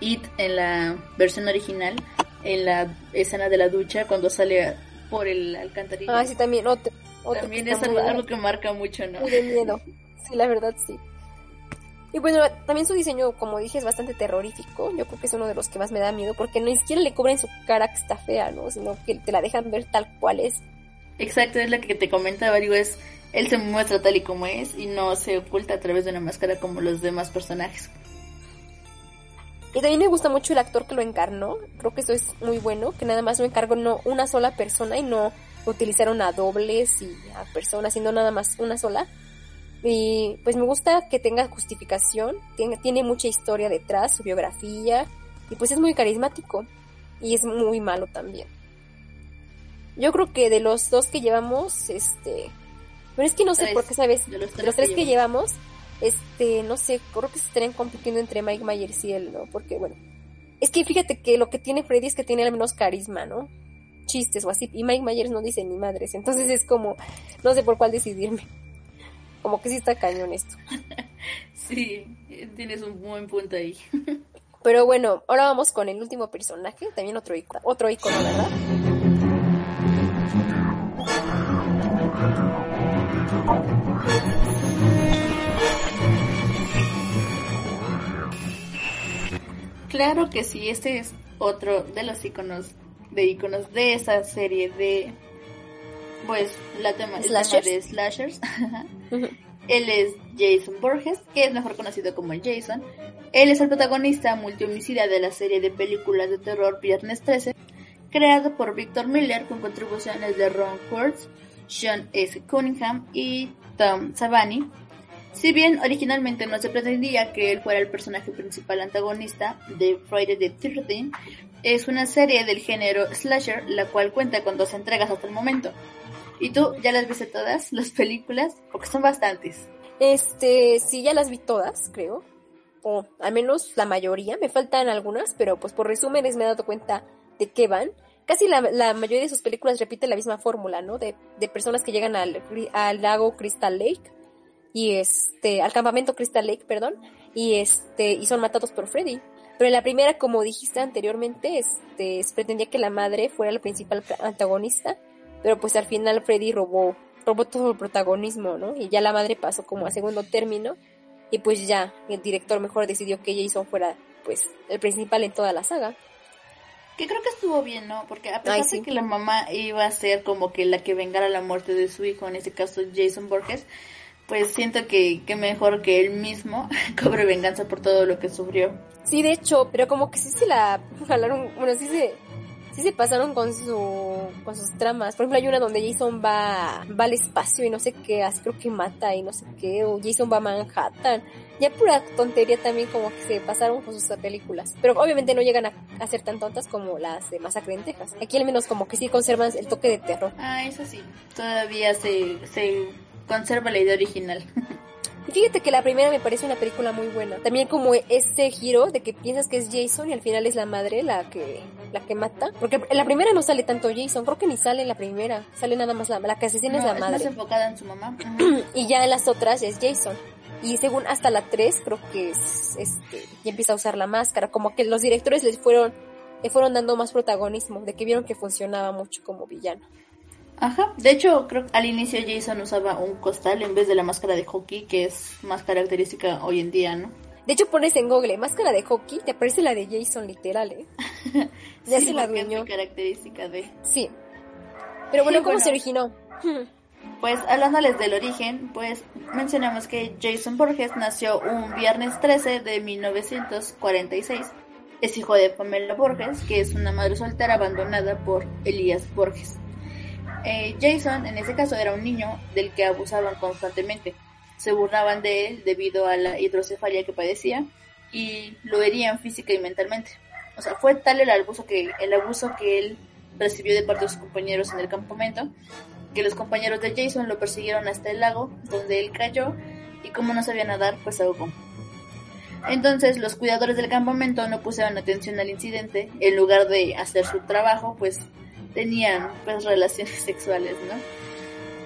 It en la versión original, en la escena de la ducha, cuando sale por el alcantarillo. Ah, sí, también, otro. otro También es algo, algo que marca mucho, ¿no? de miedo. Sí, la verdad, sí. Y bueno, también su diseño, como dije, es bastante terrorífico. Yo creo que es uno de los que más me da miedo, porque ni siquiera le cubren su cara que está fea, ¿no? Sino que te la dejan ver tal cual es. Exacto, es lo que te comentaba, digo, es él se muestra tal y como es y no se oculta a través de una máscara como los demás personajes. Y también me gusta mucho el actor que lo encarnó. Creo que eso es muy bueno, que nada más lo encargó no una sola persona y no utilizaron a dobles y a personas, sino nada más una sola. Y pues me gusta que tenga justificación, tiene, tiene mucha historia detrás, su biografía, y pues es muy carismático. Y es muy malo también. Yo creo que de los dos que llevamos, este... Pero es que no sé Tres. por qué, ¿sabes? De los De los tres que llevamos, este, no sé, creo que se estarían compitiendo entre Mike Myers y él, ¿no? Porque, bueno, es que fíjate que lo que tiene Freddy es que tiene al menos carisma, ¿no? Chistes o así, y Mike Myers no dice ni madres, entonces es como, no sé por cuál decidirme. Como que sí está cañón esto. Sí, tienes un buen punto ahí. Pero bueno, ahora vamos con el último personaje, también otro icono, otro icono, ¿verdad? Claro que sí, este es otro de los iconos de iconos de esa serie de pues la tema, el tema Slashers. de slashers. Él es Jason Borges, que es mejor conocido como el Jason. Él es el protagonista multihomicida de la serie de películas de terror Viernes 13, creado por Victor Miller con contribuciones de Ron Kurtz, Sean S. Cunningham y Tom Savani. Si bien originalmente no se pretendía que él fuera el personaje principal antagonista de Friday the 13 es una serie del género slasher, la cual cuenta con dos entregas hasta el momento. ¿Y tú ya las viste todas, las películas? Porque son bastantes. Este, sí, ya las vi todas, creo. O al menos la mayoría. Me faltan algunas, pero pues por resúmenes me he dado cuenta de qué van. Casi la, mayoría de sus películas repite la misma fórmula, ¿no? De, personas que llegan al lago Crystal Lake y este, al campamento Crystal Lake, perdón, y este, y son matados por Freddy. Pero en la primera, como dijiste anteriormente, este, se pretendía que la madre fuera el principal antagonista, pero pues al final Freddy robó, robó todo el protagonismo, ¿no? Y ya la madre pasó como a segundo término, y pues ya el director mejor decidió que Jason fuera, pues, el principal en toda la saga. Que creo que estuvo bien, ¿no? Porque a pesar Ay, de que la mamá iba a ser como que la que vengara la muerte de su hijo, en este caso Jason Borges, pues siento que, que mejor que él mismo cobre venganza por todo lo que sufrió. Sí, de hecho, pero como que sí se la jalaron, bueno, sí se, sí se pasaron con su, con sus tramas. Por ejemplo, hay una donde Jason va, va al espacio y no sé qué, así creo que mata y no sé qué, o Jason va a Manhattan. Ya pura tontería también como que se pasaron con sus películas. Pero obviamente no llegan a, a ser tan tontas como las de Masacre en Texas. Aquí al menos como que sí conservan el toque de terror. Ah, eso sí, todavía se, se conserva la idea original. Y fíjate que la primera me parece una película muy buena. También como este giro de que piensas que es Jason y al final es la madre la que la que mata. Porque en la primera no sale tanto Jason, creo que ni sale en la primera. Sale nada más la, la que asesina es la más madre. enfocada en su mamá. Y ya en las otras es Jason. Y según hasta la 3 creo que es, este, ya empieza a usar la máscara. Como que los directores les fueron, le fueron dando más protagonismo, de que vieron que funcionaba mucho como villano. Ajá, de hecho creo que al inicio Jason usaba un costal en vez de la máscara de hockey, que es más característica hoy en día, ¿no? De hecho pones en Google máscara de hockey, te aparece la de Jason literal, ¿eh? Ya Sí, se la muy característica de... Sí. Pero bueno, Sí, ¿cómo bueno. se originó? Pues hablándoles del origen, pues mencionamos que Jason Borges nació un viernes 13 de 1946. Es hijo de Pamela Borges, que es una madre soltera abandonada por Elías Borges. Eh, Jason, en ese caso, era un niño del que abusaban constantemente. Se burlaban de él debido a la hidrocefalia que padecía y lo herían física y mentalmente. O sea, fue tal el abuso que el abuso que él recibió de parte de sus compañeros en el campamento que los compañeros de Jason lo persiguieron hasta el lago, donde él cayó y como no sabía nadar, pues ahogó. Entonces los cuidadores del campamento no pusieron atención al incidente, en lugar de hacer su trabajo, pues tenían pues relaciones sexuales, ¿no?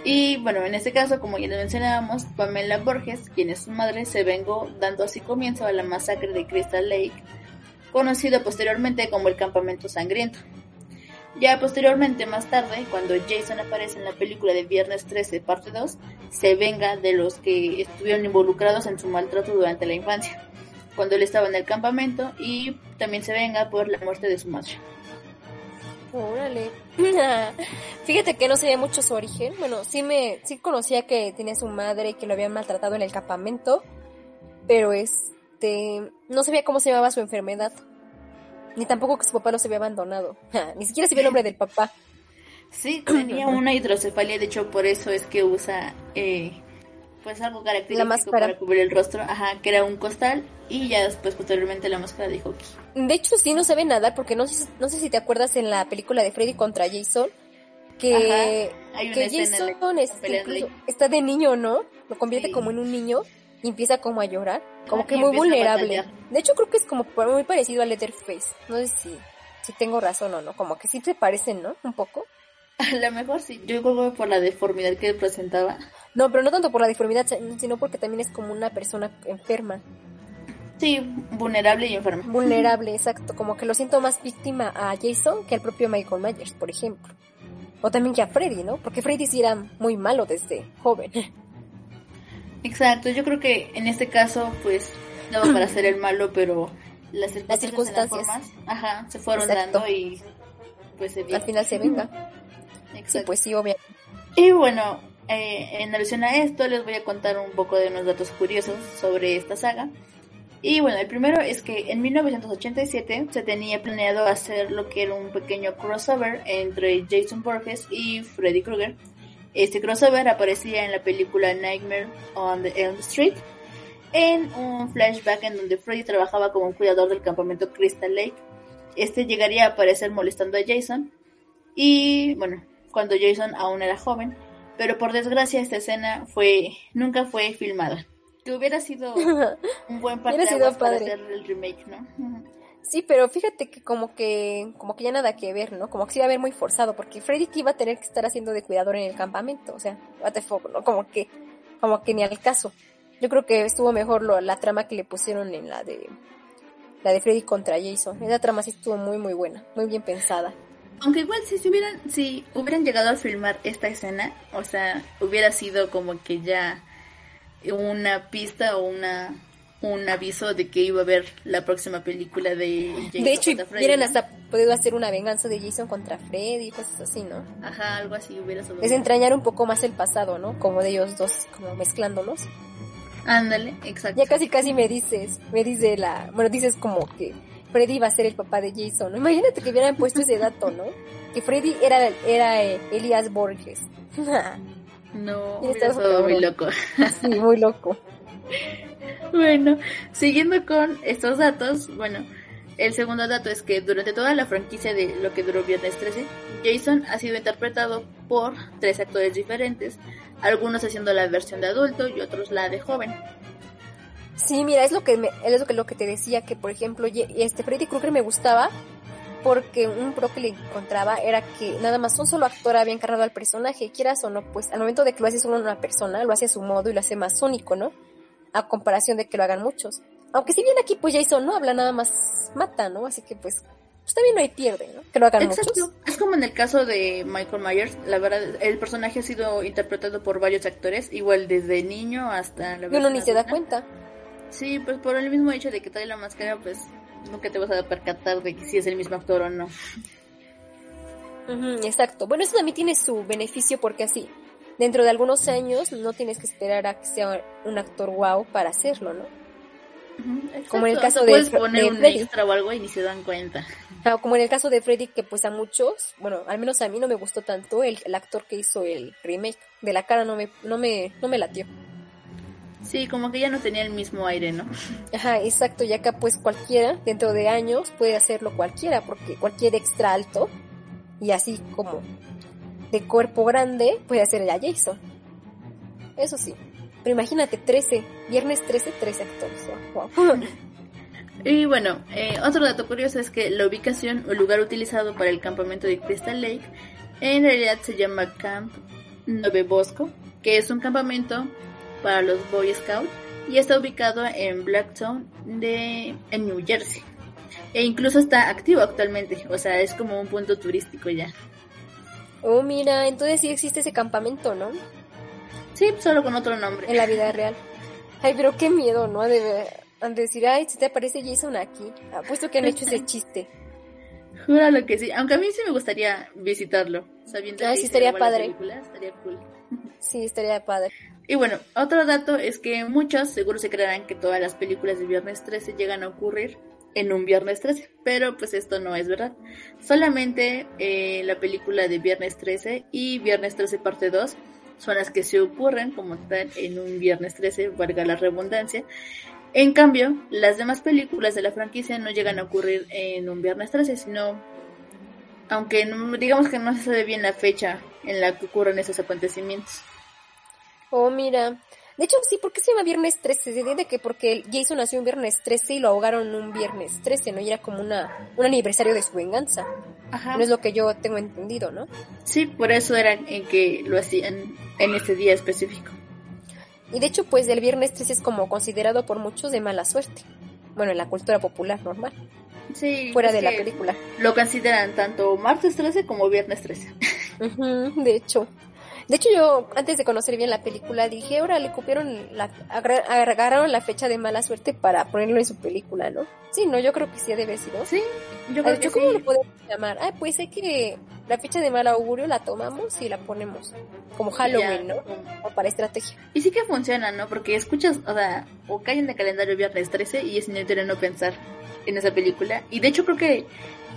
Y bueno, en este caso, como ya les mencionábamos, Pamela Borges, quien es su madre, se vengó dando así comienzo a la masacre de Crystal Lake, conocido posteriormente como el Campamento Sangriento. Ya posteriormente, más tarde, cuando Jason aparece en la película de Viernes 13, parte 2, se venga de los que estuvieron involucrados en su maltrato durante la infancia, cuando él estaba en el campamento, y también se venga por la muerte de su madre. Órale. Fíjate que no sabía mucho su origen. Bueno, sí me, sí conocía que tenía su madre y que lo habían maltratado en el campamento, pero este, no sabía cómo se llamaba su enfermedad. Ni tampoco que su papá los había abandonado. Ni siquiera sabía el nombre del papá. Sí, tenía una hidrocefalia, de hecho por eso es que usa eh, pues algo característico La máscara. para cubrir el rostro, ajá, que era un costal y ya después posteriormente la máscara de hockey. De hecho, sí no sabe nadar porque no sé, no sé si te acuerdas en la película de Freddy contra Jason que, Ajá, que Jason está de niño, ¿no? Lo convierte Sí. como en un niño y empieza como a llorar, como que muy vulnerable. De hecho creo que es como muy parecido a Letterface. No sé si, si tengo razón o no, como que sí se parecen, ¿no? Un poco. A lo mejor sí, yo creo que por la deformidad que presentaba. No, pero no tanto por la deformidad, sino porque también es como una persona enferma, Sí, vulnerable y enferma. vulnerable, exacto, como que lo siento más víctima a Jason que al propio Michael Myers, por ejemplo. O también que a Freddy, ¿no? Porque Freddy sí era muy malo desde joven. Exacto, yo creo que en este caso, pues, no para ser el malo, pero las circunstancias, circunstancias. en las formas, ajá, se fueron Exacto. dando y pues se. Al final se venga. Sí, pues sí, obviamente. Y bueno, eh, en alusión a esto les voy a contar un poco de unos datos curiosos sobre esta saga. Y bueno, el primero es que en 1987 se tenía planeado hacer lo que era un pequeño crossover entre Jason Borges y Freddy Krueger. Este crossover aparecía en la película Nightmare on the Elm Street, en un flashback en donde Freddy trabajaba como un cuidador del campamento Crystal Lake. Este llegaría a aparecer molestando a Jason, y bueno, cuando Jason aún era joven, pero por desgracia esta escena fue nunca fue filmada. Que hubiera sido un buen sido para hacer el remake, ¿no? Sí, pero fíjate que como que como que ya nada que ver, ¿no? Como que se iba a ver muy forzado porque Freddy que iba a tener que estar haciendo de cuidador en el campamento, o sea, what the fuck, ¿no? Como que como que ni al caso. Yo creo que estuvo mejor lo- la trama que le pusieron en la de la de Freddy contra Jason. Esa trama sí estuvo muy muy buena, muy bien pensada. Aunque igual si se hubieran si hubieran llegado a filmar esta escena, o sea, hubiera sido como que ya una pista o una un aviso de que iba a haber la próxima película de Jason de hecho, hubieran hasta podido hacer una venganza de Jason contra Freddy cosas así, ¿no? Ajá, algo así hubiera sido. Desentrañar un poco más el pasado, ¿no? Como de ellos dos, como mezclándolos. Ándale, exacto. Ya casi casi me dices, me dice la, bueno, dices como que Freddy iba a ser el papá de Jason, ¿no? Imagínate que hubieran puesto ese dato, ¿no? Que Freddy era, era eh, Elias Borges. No, estado muy loco. sí, muy loco. Bueno, siguiendo con estos datos, bueno, el segundo dato es que durante toda la franquicia de lo que duró Viernes 13, Jason ha sido interpretado por tres actores diferentes, algunos haciendo la versión de adulto y otros la de joven. Sí, mira, es lo que me, es lo que, lo que te decía, que por ejemplo, este Freddy Krueger me gustaba porque un pro que le encontraba era que nada más un solo actor había encarnado al personaje, quieras o no, pues al momento de que lo hace solo una persona, lo hace a su modo y lo hace más único, ¿no? A comparación de que lo hagan muchos. Aunque si bien aquí pues Jason no habla nada más mata, ¿no? Así que pues, pues también no hay pierde, ¿no? Que lo hagan Exacto. muchos. Es como en el caso de Michael Myers, la verdad, el personaje ha sido interpretado por varios actores, igual desde niño hasta la Y uno ni se da cuenta. Sí, pues por el mismo hecho de que trae la máscara, pues nunca te vas a percatar de que si es el mismo actor o no. Exacto. Bueno, eso también tiene su beneficio porque así, dentro de algunos años no tienes que esperar a que sea un actor wow para hacerlo, ¿no? Como en el caso o sea, de puedes Fre- poner de un Freddy. extra o algo y ni se dan cuenta. Ah, como en el caso de Freddy, que pues a muchos, bueno, al menos a mí no me gustó tanto el, el actor que hizo el remake. De la cara no me, no me, no me latió. Sí, como que ya no tenía el mismo aire, ¿no? Ajá, exacto, y acá pues cualquiera, dentro de años, puede hacerlo cualquiera, porque cualquier extra alto, y así como de cuerpo grande, puede hacer a Jason. Eso sí. Pero imagínate, 13, viernes 13, 13 actores. Wow. Y bueno, eh, otro dato curioso es que la ubicación o lugar utilizado para el campamento de Crystal Lake en realidad se llama Camp Nove Bosco, que es un campamento para los Boy Scouts y está ubicado en Blacktown de en New Jersey. E incluso está activo actualmente, o sea, es como un punto turístico ya. Oh, mira, entonces sí existe ese campamento, ¿no? Sí, solo con otro nombre. En la vida real. Ay, pero qué miedo, ¿no? De, de decir, ay, si te aparece Jason aquí. Apuesto que han hecho ese chiste. Júralo que sí, aunque a mí sí me gustaría visitarlo, sabiendo Ah, que sí, estaría padre. película, estaría cool. Sí, estaría padre. Y bueno, otro dato es que muchos seguro se creerán que todas las películas de Viernes 13 llegan a ocurrir en un Viernes 13, pero pues esto no es verdad. Solamente eh, la película de Viernes 13 y Viernes 13 parte 2 son las que se ocurren como tal en un Viernes 13, valga la redundancia. En cambio, las demás películas de la franquicia no llegan a ocurrir en un Viernes 13, sino aunque digamos que no se sabe bien la fecha en la que ocurren esos acontecimientos. Oh, mira. De hecho, sí, ¿por qué se llama Viernes 13? Se entiende que porque Jason nació un Viernes 13 y lo ahogaron un Viernes 13, ¿no? Y era como una, un aniversario de su venganza. Ajá. No es lo que yo tengo entendido, ¿no? Sí, por eso era en que lo hacían en ese día específico. Y de hecho, pues el Viernes 13 es como considerado por muchos de mala suerte. Bueno, en la cultura popular normal, Sí. fuera de la película. Lo consideran tanto martes 13 como viernes 13. Ujú, de hecho. De hecho, yo antes de conocer bien la película dije, ahora le copiaron la, agarraron la fecha de mala suerte para ponerlo en su película, ¿no? Sí, no, yo creo que sí debe sido. Sí, yo creo que ¿cómo sí. lo podemos llamar? Ah, pues hay que la fecha de mal augurio la tomamos y la ponemos como Halloween, Ya. ¿no? O para estrategia. Y sí que funciona, ¿no? Porque escuchas, o sea, o caen en el calendario viernes 13 y es inútil no pensar en esa película. Y de hecho creo que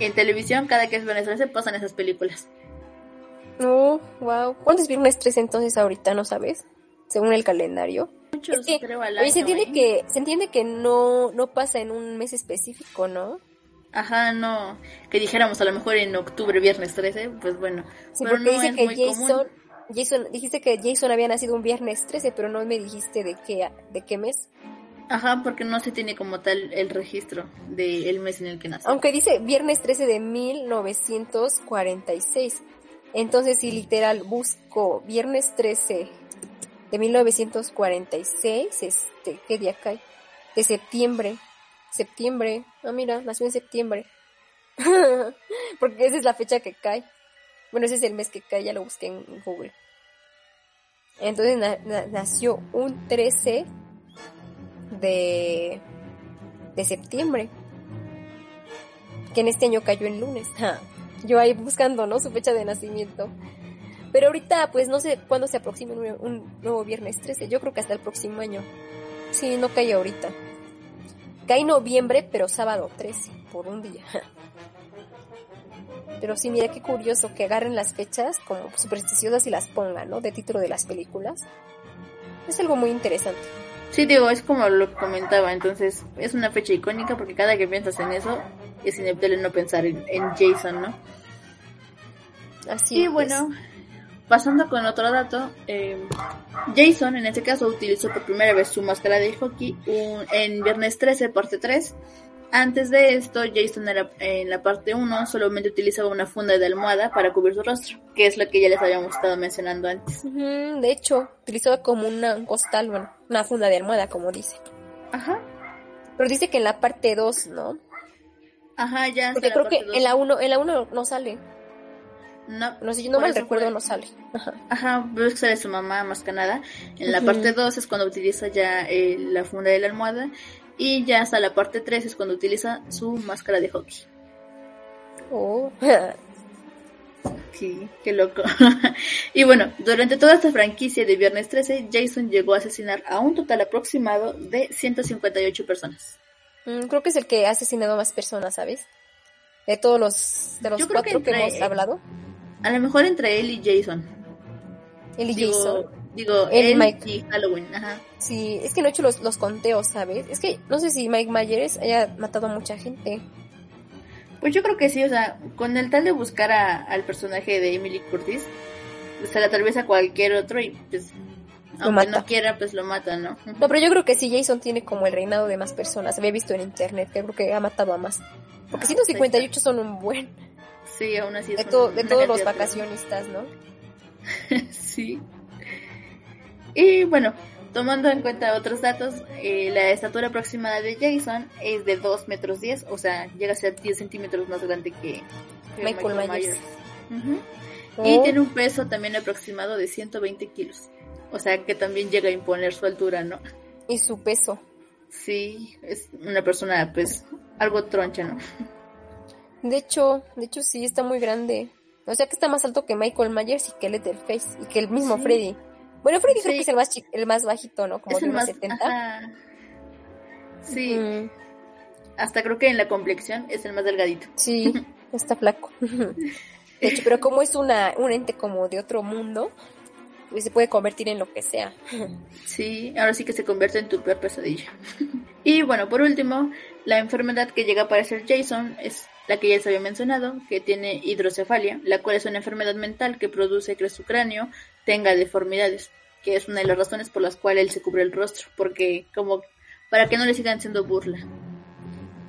en televisión cada que es viernes 13 pasan esas películas. Oh, wow. ¿Cuándo es viernes 13 entonces ahorita, no sabes? Según el calendario. Muchos, Es que, creo, al Oye, se año, entiende ¿eh? que, se entiende que no, no pasa en un mes específico, ¿no? Ajá, no. Que dijéramos a lo mejor en octubre, viernes 13, pues bueno. Sí, pero porque no dice es que muy Jason, común. Jason, dijiste que Jason había nacido un viernes 13, pero no me dijiste de qué, de qué mes. Ajá, porque no se tiene como tal el registro del mes en el que nació. Aunque dice viernes 13 de 1946. Entonces, si literal busco viernes 13 de 1946, este, ¿qué día cae? De septiembre. Septiembre. Ah, mira, nació en septiembre. Porque esa es la fecha que cae. Bueno, ese es el mes que cae, ya lo busqué en Google. Entonces na- na- nació un 13 de, de septiembre. Que en este año cayó en lunes. Yo ahí buscando, ¿no? Su fecha de nacimiento. Pero ahorita, pues no sé cuándo se aproxime un, nuevo viernes 13. Yo creo que hasta el próximo año. Sí, no cae ahorita. Cae noviembre, pero sábado 13, por un día. Pero sí, mira qué curioso que agarren las fechas como supersticiosas y las pongan, ¿no? De título de las películas. Es algo muy interesante. Sí, digo, es como lo comentaba, entonces es una fecha icónica porque cada que piensas en eso es inevitable no pensar en, en Jason, ¿no? Así Y es. bueno, pasando con otro dato, eh, Jason en este caso utilizó por primera vez su máscara de hockey un- en viernes 13, parte 3. Antes de esto, Jason era, en la parte 1 solamente utilizaba una funda de almohada para cubrir su rostro, que es lo que ya les habíamos estado mencionando antes. De hecho, utilizaba como una, un costal, bueno, una funda de almohada, como dice. Ajá, Pero dice que en la parte 2, ¿no? Ajá, ya. Porque creo que dos. en la 1 en la uno no sale. No, No sé, yo no mal recuerdo, fue- no sale. Ajá. Ajá, pero es que sale su mamá más que nada. En la Ujú. parte 2 es cuando utiliza ya eh, la funda de la almohada. Y ya hasta la parte 3 es cuando utiliza su máscara de hockey. Oh. Sí, qué loco. y bueno, durante toda esta franquicia de Viernes 13, Jason llegó a asesinar a un total aproximado de 158 personas. Mm, creo que es el que ha asesinado a más personas, ¿sabes? De todos los, de los Yo creo que cuatro que, hemos hablado. A lo mejor entre él y Jason. Él y digo, Jason. Digo, Él y él, Mike. y Halloween. Ajá. Sí, es que no he hecho los, los conteos, ¿sabes? Es que no sé si Mike Myers haya matado a mucha gente. Pues yo creo que sí, o sea, con el tal de buscar a- al personaje de Emily Curtis, pues se la atraviesa cualquier otro y pues, aunque mata. no quiera, pues lo mata, ¿no? No, pero yo creo que sí, Jason tiene como el reinado de más personas. Había visto en internet que creo que ha matado a más. Porque Ah, 158 son un buen. Sí, aún así. De, to- todos los vacacionistas, ¿no? sí. Y bueno, tomando en cuenta otros datos, eh, la estatura aproximada de Jason es de 2 metros 10, o sea, llega a ser 10 centímetros más grande que, que Michael Myers. Y Oh. tiene un peso también aproximado de 120 kilos. O sea que también llega a imponer su altura, ¿no? Y su peso. Sí, es una persona pues algo troncha, ¿no? De hecho, de hecho sí, está muy grande. O sea que está más alto que Michael Myers y que Letterface y que el mismo Sí. Freddy. Bueno, Freddy creo Sí. que es el más el más bajito, ¿no? Como es de unos más... 70. ajá. Sí, Mm, hasta creo que en la complexión es el más delgadito. sí, está flaco. De hecho, pero como es una un ente como de otro mundo, se puede convertir en lo que sea. Sí, ahora sí que se convierte en tu peor pesadilla. y bueno, por último, la enfermedad que llega a aparecer Jason es la que ya les había mencionado, que tiene hidrocefalia, la cual es una enfermedad mental que produce que su cráneo tenga deformidades. que es una de las razones por las cuales él se cubre el rostro, porque como para que no le sigan haciendo burla.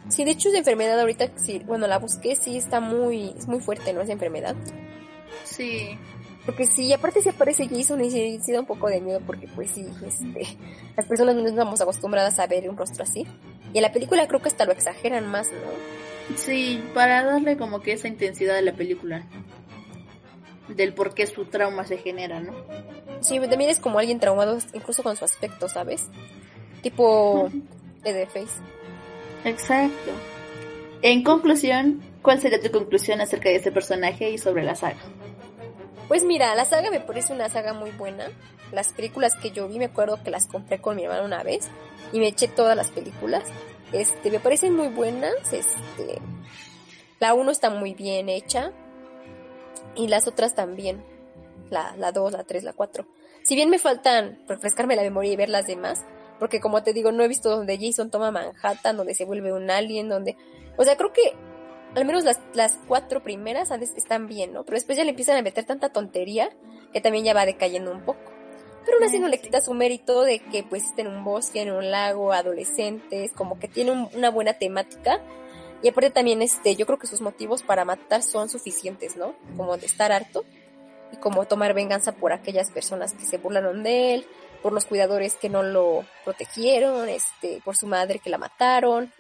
Sí, de hecho esa enfermedad ahorita, sí, bueno, la busqué, sí está muy, es muy fuerte, ¿no? Esa enfermedad. Sí. Porque sí, aparte si aparece Jason y sí, sí da un poco de miedo porque pues sí, este, las personas no estamos acostumbradas a ver un rostro así. Y en la película creo que hasta lo exageran más, ¿no? Sí, para darle como que esa intensidad a la película. Del por qué su trauma se genera, ¿no? Sí, también es como alguien traumado incluso con su aspecto, ¿sabes? Tipo Leatherface. Exacto. En conclusión, ¿cuál sería tu conclusión acerca de este personaje y sobre la saga? Pues mira, la saga me parece una saga muy buena. Las películas que yo vi, me acuerdo que las compré con mi hermano una vez y me eché todas las películas. Este, me parecen muy buenas. Este, la 1 está muy bien hecha y las otras también. La, la 2, la 3, la 4. Si bien me faltan refrescarme la memoria y ver las demás, porque como te digo, no he visto donde Jason toma Manhattan, donde se vuelve un alien, donde... O sea, creo que al menos las, las cuatro primeras están bien, ¿no? Pero después ya le empiezan a meter tanta tontería que también ya va decayendo un poco. Pero aún así no le quita su mérito de que pues esté en un bosque, en un lago, adolescentes, como que tiene una buena temática. Y aparte también este, yo creo que sus motivos para matar son suficientes, ¿no? Como de estar harto y como tomar venganza por aquellas personas que se burlaron de él, por los cuidadores que no lo protegieron, este, por su madre que la mataron,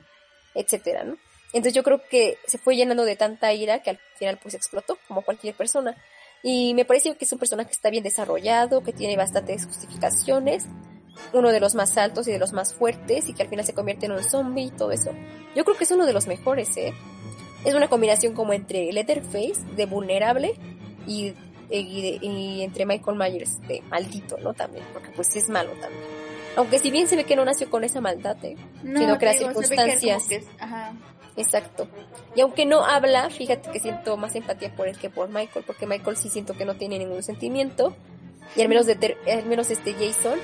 etcétera, ¿no? Entonces yo creo que se fue llenando de tanta ira que al final pues explotó, como cualquier persona. Y me parece que es un personaje que está bien desarrollado, que tiene bastantes justificaciones, uno de los más altos y de los más fuertes, y que al final se convierte en un zombie y todo eso. Yo creo que es uno de los mejores, ¿eh? Es una combinación como entre Letterface, de vulnerable, y, y, entre Michael Myers, de maldito, ¿no? También, porque pues es malo también. Aunque si bien se ve que no nació con esa maldad, ¿eh? sino que las circunstancias... ajá Exacto. Y aunque no habla, fíjate que siento más empatía por él que por Michael, porque Michael sí siento que no tiene ningún sentimiento. Y al menos, de al menos este Jason,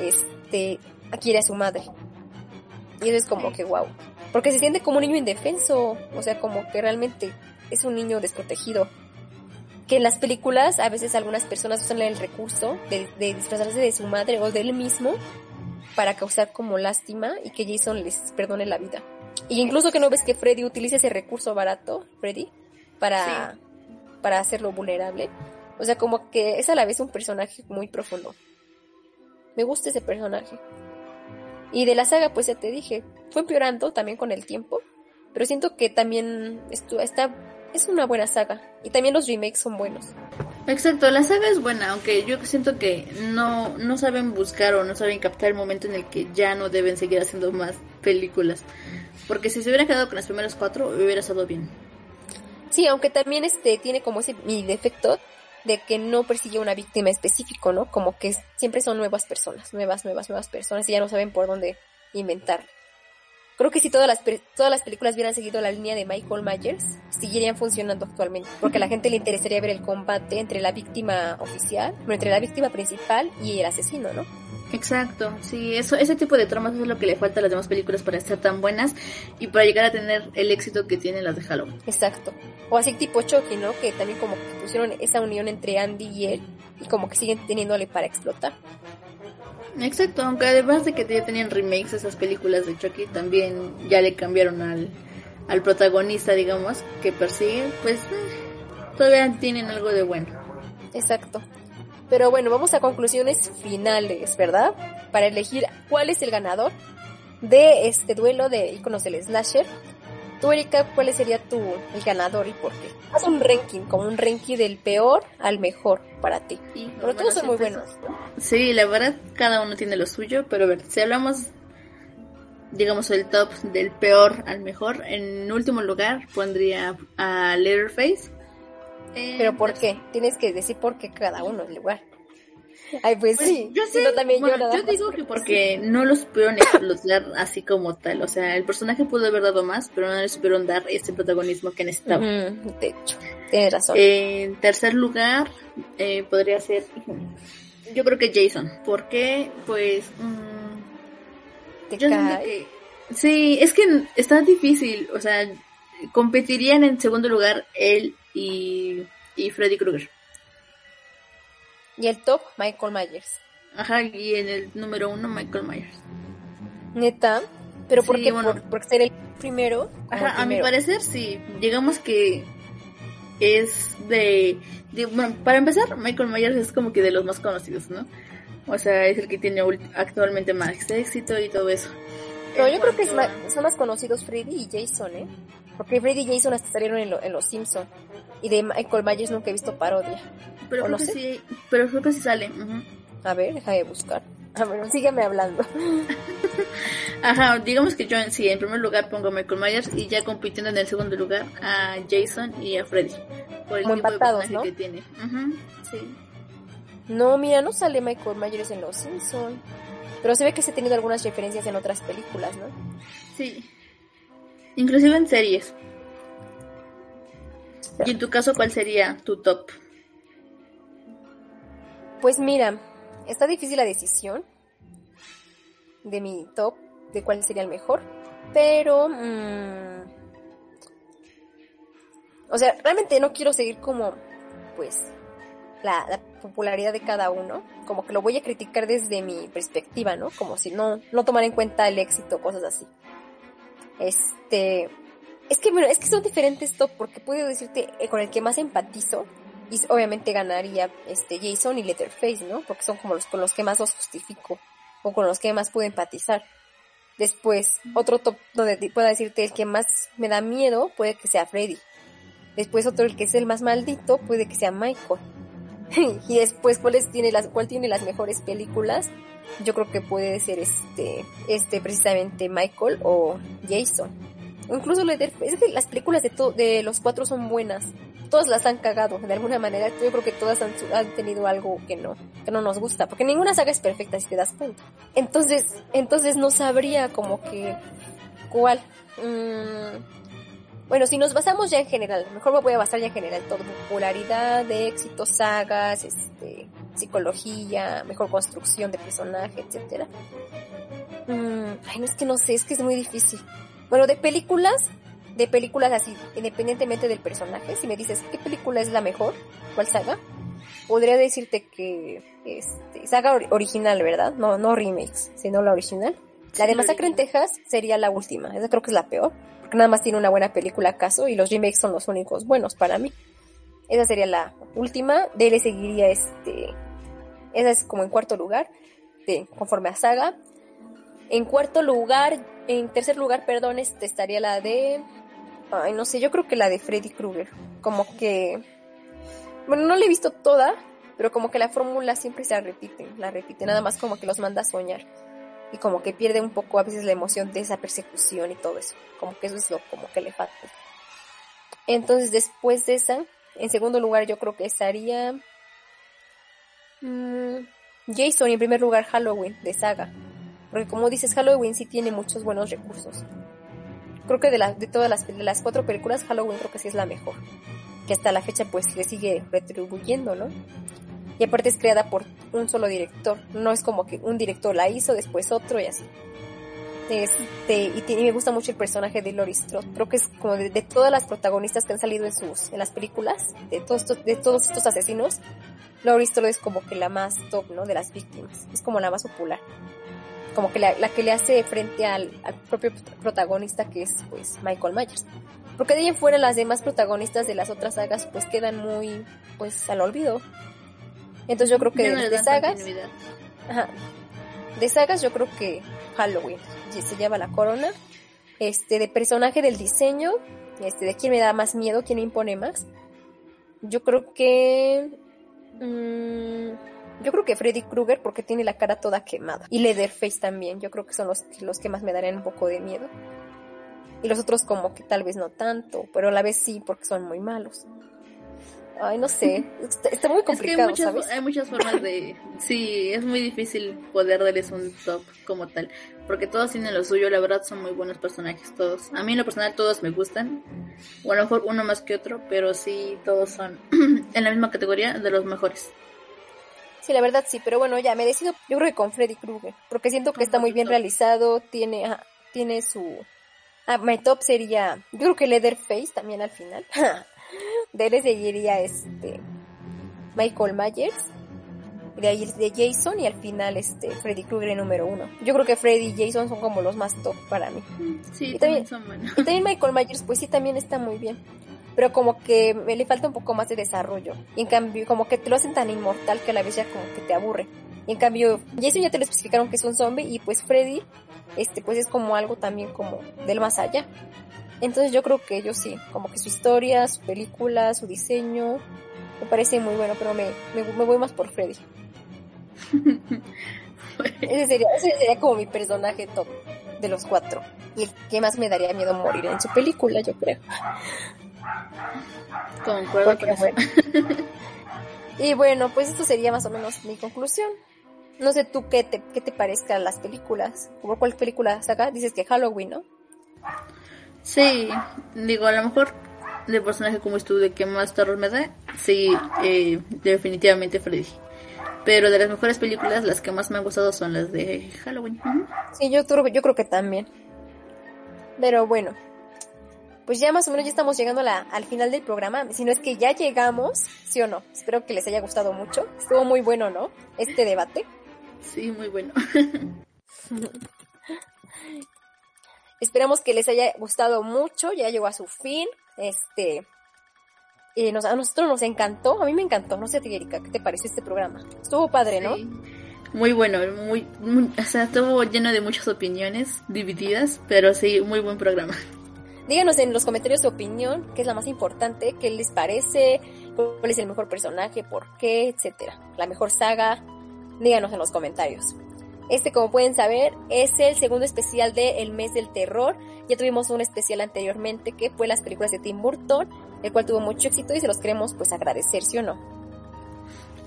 este, quiere a su madre. Y eso es como que wow. Porque se siente como un niño indefenso, o sea, como que realmente es un niño desprotegido. Que en las películas a veces algunas personas usan el recurso de, de disfrazarse de su madre o de él mismo para causar como lástima y que Jason les perdone la vida. Y incluso que no ves que Freddy utiliza ese recurso barato, Freddy, para, para hacerlo vulnerable. O sea, como que es a la vez un personaje muy profundo. Me gusta ese personaje. Y de la saga, pues ya te dije, fue empeorando también con el tiempo. Pero siento que también esto, está, es una buena saga. Y también los remakes son buenos. Exacto, la saga es buena, aunque yo siento que no, no saben buscar o no saben captar el momento en el que ya no deben seguir haciendo más películas. Porque si se hubiera quedado con las primeras cuatro, hubiera estado bien. Sí, aunque también este tiene como ese mi defecto de que no persigue una víctima específico, ¿no? Como que siempre son nuevas personas, nuevas, nuevas, nuevas personas y ya no saben por dónde inventar. Creo que si todas las, todas las películas hubieran seguido la línea de Michael Myers, seguirían funcionando actualmente. Porque a la gente le interesaría ver el combate entre la víctima oficial, entre la víctima principal y el asesino, ¿no? Exacto, sí, eso, ese tipo de tramas es lo que le falta a las demás películas para estar tan buenas y para llegar a tener el éxito que tienen las de Halloween. Exacto. O así tipo Chucky, ¿no? Que también como que pusieron esa unión entre Andy y él y como que siguen teniéndole para explotar. Exacto, aunque además de que ya tenían remakes esas películas de Chucky, también ya le cambiaron al, al protagonista, digamos, que persigue, pues eh, todavía tienen algo de bueno. Exacto. Pero bueno, vamos a conclusiones finales, ¿verdad? Para elegir cuál es el ganador de este duelo de iconos del slasher. Tú, Erika, ¿cuál sería tu el ganador y por qué? Haz un ranking, como un ranking del peor al mejor para ti. pero todos son muy buenos. Sí, la verdad, cada uno tiene lo suyo, pero a ver, si hablamos, digamos, el top del peor al mejor, en último lugar pondría a Letterface ¿Pero por qué? Tienes que decir por qué cada uno es lugar. Ay, pues, pues sí. Yo sé, también yo, digo que porque no lo supieron explotar así como tal. O sea, el personaje pudo haber dado más, pero no le supieron dar este protagonismo que necesitaba. de hecho, tienes razón. en tercer lugar, eh, podría ser. Yo creo que Jason. ¿Por qué? Pues. Mm, yo que. Sí, es que está difícil. O sea, competirían en segundo lugar él y, y Freddy Krueger. Y el top, Michael Myers. Ajá, y en el número uno Michael Myers. Neta. Pero ¿por Sí, qué? bueno. ¿Por, por ser el primero? el Ajá, a mi parecer sí. Digamos que es de, de- Bueno, para empezar, Michael Myers es como que de los más conocidos, ¿no? O sea, es el que tiene actualmente más éxito y todo eso. No, En yo creo que es a- son más conocidos Freddy y Jason, ¿eh? Porque Freddy y Jason hasta salieron en, lo- en Los Simpson Y de Michael Myers nunca he visto parodia. Pero creo no que sé. sí, pero creo que sí sale. ujú. A ver, deja de buscar. A ver, sígueme hablando. Ajá, digamos que yo en sí, en primer lugar pongo a Michael Myers y ya compitiendo en el segundo lugar a Jason y a Freddy. Por el tipo de empatados, personaje ¿no? que tiene. Sí. No, mira, no sale Michael Myers en Los Simpson Pero se ve que se ha tenido algunas referencias en otras películas, ¿no? Sí. Inclusive en series. Y en tu caso, ¿cuál sería tu top? Pues mira, está difícil la decisión de mi top, de cuál sería el mejor, pero... mm, o sea, realmente no quiero seguir como, pues, la, la popularidad de cada uno, como que lo voy a criticar desde mi perspectiva, ¿no? Como si no, no tomara en cuenta el éxito, cosas así. Este... Es que, bueno, es que son diferentes top, porque puedo decirte eh, con el que más empatizo, y obviamente ganaría este Jason y Letterface, ¿no? Porque son como los con los que más los justifico o con los que más puedo empatizar. Después, otro top donde pueda decirte el que más me da miedo puede que sea Freddy. Después otro el que es el más maldito puede que sea Michael. y después cuál tiene las cuál tiene las mejores películas? Yo creo que puede ser este este precisamente Michael o Jason. Incluso las películas de to- de los cuatro son buenas todas las han cagado de alguna manera. Yo creo que todas han, han tenido algo que no, que no nos gusta, porque ninguna saga es perfecta si te das cuenta. Entonces, entonces no sabría como que cuál. Mm, bueno, si nos basamos ya en general, mejor me voy a basar ya en general todo, popularidad, éxito, sagas, este, psicología, mejor construcción de personaje, etcétera. Mm, ay, no es que no sé, es que es muy difícil. Bueno, de películas, de películas así, independientemente del personaje, si me dices qué película es la mejor, cuál saga, podría decirte que este, saga or- original, ¿verdad? No, no remakes, sino la original. La de la Masacre en. Texas sería la última, esa creo que es la peor, porque nada más tiene una buena película acaso y los remakes son los únicos buenos para mí. Esa sería la última, de le seguiría este, esa es como en cuarto lugar, de, conforme a saga. En cuarto lugar, en tercer lugar, perdón, este estaría la de Ay, no sé, yo creo que la de Freddy Krueger. Como que. Bueno, no la he visto toda, pero como que la fórmula siempre se repite, la repite, nada más como que los manda a soñar. Y como que pierde un poco a veces la emoción de esa persecución y todo eso. Como que eso es lo como que le falta. Entonces, después de esa, en segundo lugar, yo creo que estaría. mm, Jason, y en primer lugar, Halloween, de saga. Porque como dices, Halloween sí tiene muchos buenos recursos creo que de, la- de todas las, de las cuatro películas, Halloween creo que sí es la mejor. Que hasta la fecha pues le sigue retribuyendo, ¿no? Y aparte es creada por un solo director. No es como que un director la hizo, después otro y así. Este, y, y me gusta mucho el personaje de Laurie Strode. Creo que es como de, de todas las protagonistas que han salido en sus, en las películas, de todos estos, de todos estos asesinos, Laurie Strode es como que la más top, ¿no? De las víctimas. Es como la más popular como que la, la que le hace frente al, al propio protagonista que es pues Michael Myers. Porque de ahí en fuera las demás protagonistas de las otras sagas pues quedan muy pues al olvido. Entonces yo creo que de, no de sagas, ajá, de sagas yo creo que Halloween se lleva la corona. Este de personaje del diseño, este de quién me da más miedo, quién me impone más. Yo creo que mm, yo creo que Freddy Krueger porque tiene la cara toda quemada. Y Leatherface también. Yo creo que son los, los que más me darían un poco de miedo. Y los otros como que tal vez no tanto, pero a la vez sí porque son muy malos. Ay, no sé. Está, está muy Es que hay complicado, muchas, ¿sabes? hay muchas formas de... Sí, es muy difícil poder darles un top como tal. Porque todos tienen lo suyo, la verdad son muy buenos personajes todos. A mí en lo personal todos me gustan. O a lo mejor uno más que otro, pero sí todos son en la misma categoría de los mejores. Sí, la verdad sí, pero bueno, ya me decido, yo creo que con Freddy Krueger, porque siento que está muy bien realizado, tiene, ajá, tiene su... Ah, mi top sería, yo creo que Leatherface también al final. de él seguiría este Michael Myers, de ahí de Jason y al final este Freddy Krueger número uno. Yo creo que Freddy y Jason son como los más top para mí. Sí, Y también también- son buenos. Y también Michael Myers, pues sí, también está muy bien. Pero como que me le falta un poco más de desarrollo. Y en cambio, como que te lo hacen tan inmortal que a la vez ya como que te aburre. Y en cambio, Jason ya te lo especificaron que es un zombie y pues Freddy, este, pues es como algo también como del más allá. Entonces yo creo que ellos sí, como que su historia, su película, su diseño, me parece muy bueno, pero me, me, me voy más por Freddy. Ese sería, ese sería como mi personaje top de los cuatro. Y el que más me daría miedo morir en su película, yo creo. Concuerdo con Porque, bueno. y bueno, pues esto sería más o menos mi conclusión. No sé tú qué te, qué te parezcan las películas. ¿Por cuál película saca? Dices que Halloween, ¿no? Sí, digo, a lo mejor de personaje como de que más terror me da, sí, eh, definitivamente Freddy. Pero de las mejores películas, las que más me han gustado son las de Halloween. Sí, yo creo, yo creo que también. Pero bueno, pues ya más o menos ya estamos llegando a la- al final del programa. Si no es que ya llegamos, ¿sí o no? Espero que les haya gustado mucho. Estuvo muy bueno, ¿no? Este debate. Sí, muy bueno. Esperamos que les haya gustado mucho. Ya llegó a su fin. Este. eh, nos- a nosotros nos encantó. A mí me encantó. No sé Erika, ¿qué te pareció este programa? Estuvo padre, ¿no? Sí. Muy bueno, muy, muy, o sea, estuvo lleno de muchas opiniones divididas, pero sí, muy buen programa. Díganos en los comentarios su opinión, qué es la más importante, qué les parece, cuál es el mejor personaje, por qué, etcétera. La mejor saga. Díganos en los comentarios. Este, como pueden saber, es el segundo especial de El Mes del Terror. Ya tuvimos un especial anteriormente que fue las películas de Tim Burton, el cual tuvo mucho éxito y se los queremos pues agradecer, ¿sí o no?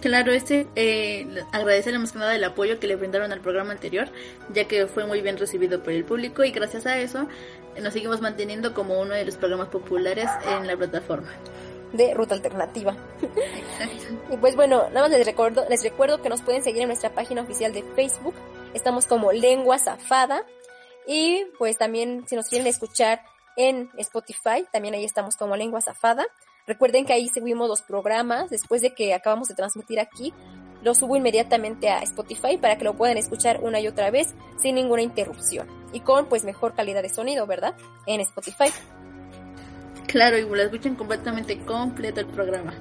Claro, este, eh, agradecerle más que nada el apoyo que le brindaron al programa anterior, ya que fue muy bien recibido por el público y gracias a eso nos seguimos manteniendo como uno de los programas populares en la plataforma. De Ruta Alternativa. Y pues bueno, nada más les recuerdo, les recuerdo que nos pueden seguir en nuestra página oficial de Facebook. Estamos como Lengua Zafada. Y pues también si nos quieren escuchar en Spotify, también ahí estamos como Lengua Zafada. Recuerden que ahí subimos los programas después de que acabamos de transmitir aquí. Lo subo inmediatamente a Spotify para que lo puedan escuchar una y otra vez sin ninguna interrupción. Y con pues mejor calidad de sonido, ¿verdad? En Spotify. Claro, y lo escuchan completamente completo el programa.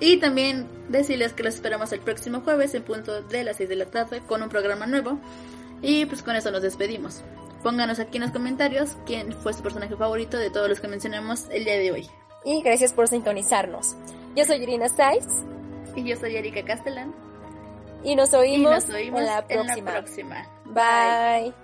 Y también decirles que los esperamos el próximo jueves en punto de las 6 de la tarde con un programa nuevo. Y pues con eso nos despedimos. Pónganos aquí en los comentarios quién fue su personaje favorito de todos los que mencionamos el día de hoy. Y gracias por sintonizarnos. Yo soy Irina Saiz Y yo soy Erika Castellán. y nos Y oímos, nos oímos en la próxima. próxima. Bye.